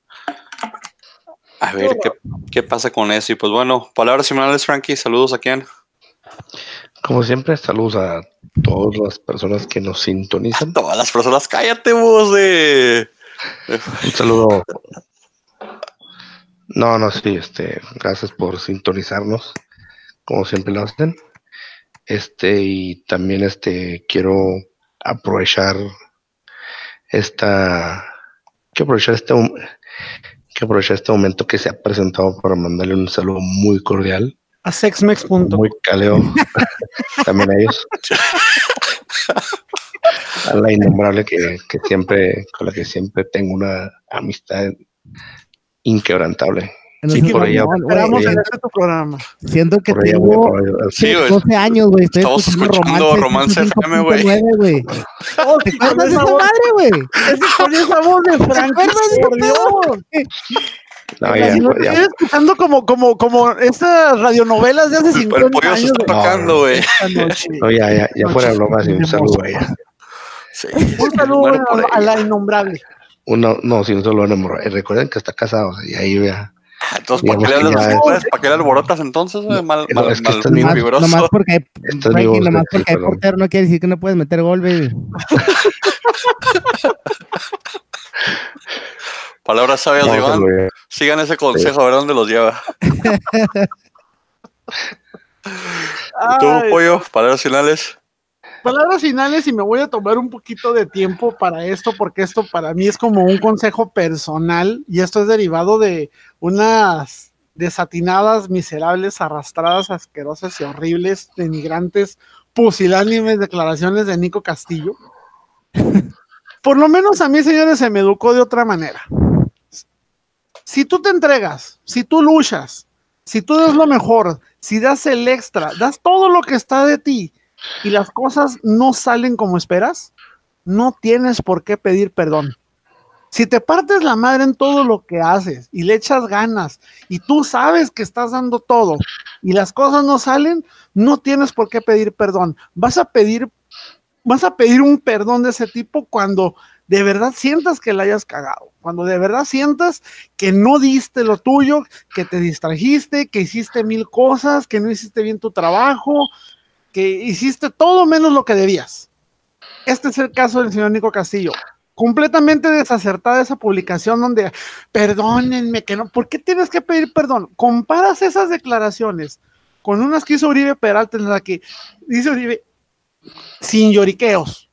A ver qué, qué pasa con eso. Y pues bueno, palabras finales, Frankie. Saludos a quién. Como siempre, saludos a todas las personas que nos sintonizan. Todas las personas, cállate vos de. Un saludo. No, no, sí, este, gracias por sintonizarnos, como siempre lo hacen. Este, y también este, quiero aprovechar esta, que aprovechar este, que aprovechar este momento que se ha presentado para mandarle un saludo muy cordial, A sexmex.com. muy caleo, también a ellos. A la innombrable que, que siempre, con la que siempre tengo una amistad inquebrantable. Sé, por güey, Esperamos por en este tu programa. Siento que tengo. Sí, güey. 12 años, güey. Estamos escuchando Romance FM, güey. 105.9, güey. Oh, ¿Te sí, acuerdas de esa madre, güey? es con esa voz de Frankie, acuerdas de por Dios. No, Si ya, no te ya. estoy escuchando como, como, como estas radionovelas de hace El, 50 el pollo se años. está de- tocando, güey. noche. No, ya, ya, ya fuera bromas y un saludo a ella. Sí. Un saludo a, ahí. la innombrable. Uno, no, si un saludo enamorado. Y recuerden que está casado, y ahí vea. Entonces, ¿para qué le es- pues? ¿Para qué le alborotas entonces? güey? Mal, No, mal, es que mal, Nomás, fibroso. nomás porque hay, Frankie, amigos nomás porque hay portero no quiere decir que no puedes meter gol, baby. Palabras sabias de Iván. Sigan ese consejo, a ver dónde los lleva. ¿Y tú, pollo? Palabras finales. palabras finales y me voy a tomar un poquito de tiempo para esto porque esto para mí es como un consejo personal y esto es derivado de unas desatinadas, miserables, arrastradas, asquerosas y horribles, denigrantes, pusilánimes declaraciones de Nico Castillo. Por lo menos a mí, señores, se me educó de otra manera. Si tú te entregas, si tú luchas, si tú das lo mejor, si das el extra, das todo lo que está de ti y las cosas no salen como esperas, no tienes por qué pedir perdón. Si te partes la madre en todo lo que haces y le echas ganas y tú sabes que estás dando todo y las cosas no salen, no tienes por qué pedir perdón. Vas a pedir vas a pedir un perdón de ese tipo cuando de verdad sientas que la hayas cagado, cuando de verdad sientas que no diste lo tuyo, que te distrajiste, que hiciste mil cosas, que no hiciste bien tu trabajo, que hiciste todo menos lo que debías. Este es el caso del señor Nico Castillo. Completamente desacertada esa publicación donde, perdónenme, que no, ¿por qué tienes que pedir perdón? Comparas esas declaraciones con unas que hizo Uribe Peralta en la que dice Uribe, sin lloriqueos.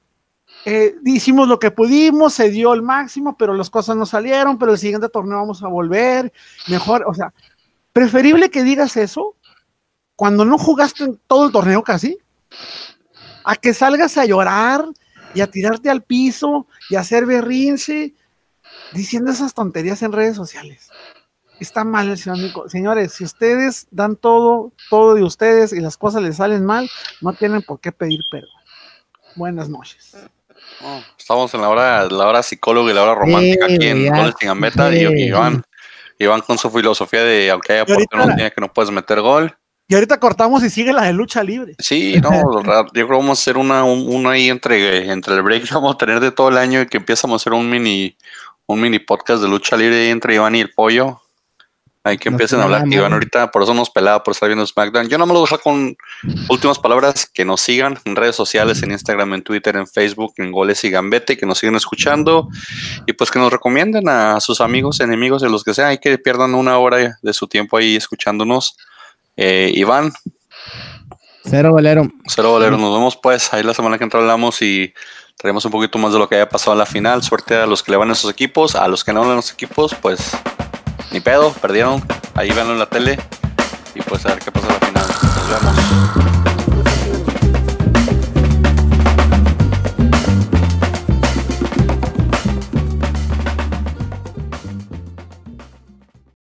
Eh, hicimos lo que pudimos, se dio el máximo, pero las cosas no salieron, pero el siguiente torneo vamos a volver, mejor, o sea, preferible que digas eso cuando no jugaste todo el torneo casi, a que salgas a llorar y a tirarte al piso y a hacer berrinche diciendo esas tonterías en redes sociales. Está mal el señor. Señores, si ustedes dan todo, todo de ustedes y las cosas les salen mal, no tienen por qué pedir perdón. Buenas noches. Oh, estamos en la hora, la hora psicóloga y la hora romántica aquí en Gambeta. Y, Sí. y Iván, Iván con su filosofía de aunque haya portero no tiene que no puedes meter gol. Y ahorita cortamos y sigue la de lucha libre. Sí, no, yo creo que vamos a hacer una, un- una ahí entre, entre el break que vamos a tener de todo el año y que empiezamos a hacer un mini, un mini podcast de lucha libre entre Iván y el pollo. Hay que No empiecen a hablar. nada Iván ahorita por eso nos pelaba por estar viendo SmackDown. Yo no me lo dejo con últimas palabras. Que nos sigan en redes sociales, en Instagram, en Twitter, en Facebook, en Goles y Gambete, que nos sigan escuchando y pues que nos recomienden a sus amigos, enemigos, de los que sea, y que pierdan una hora de su tiempo ahí escuchándonos. Eh, Iván, Cero Valero. Cero Valero, nos vemos pues ahí la semana que entra hablamos y traemos un poquito más de lo que haya pasado en la final. Suerte a los que le van a esos equipos, a los que no van a los equipos, pues ni pedo, perdieron. Ahí véanlo en la tele y pues a ver qué pasa la final. Nos vemos.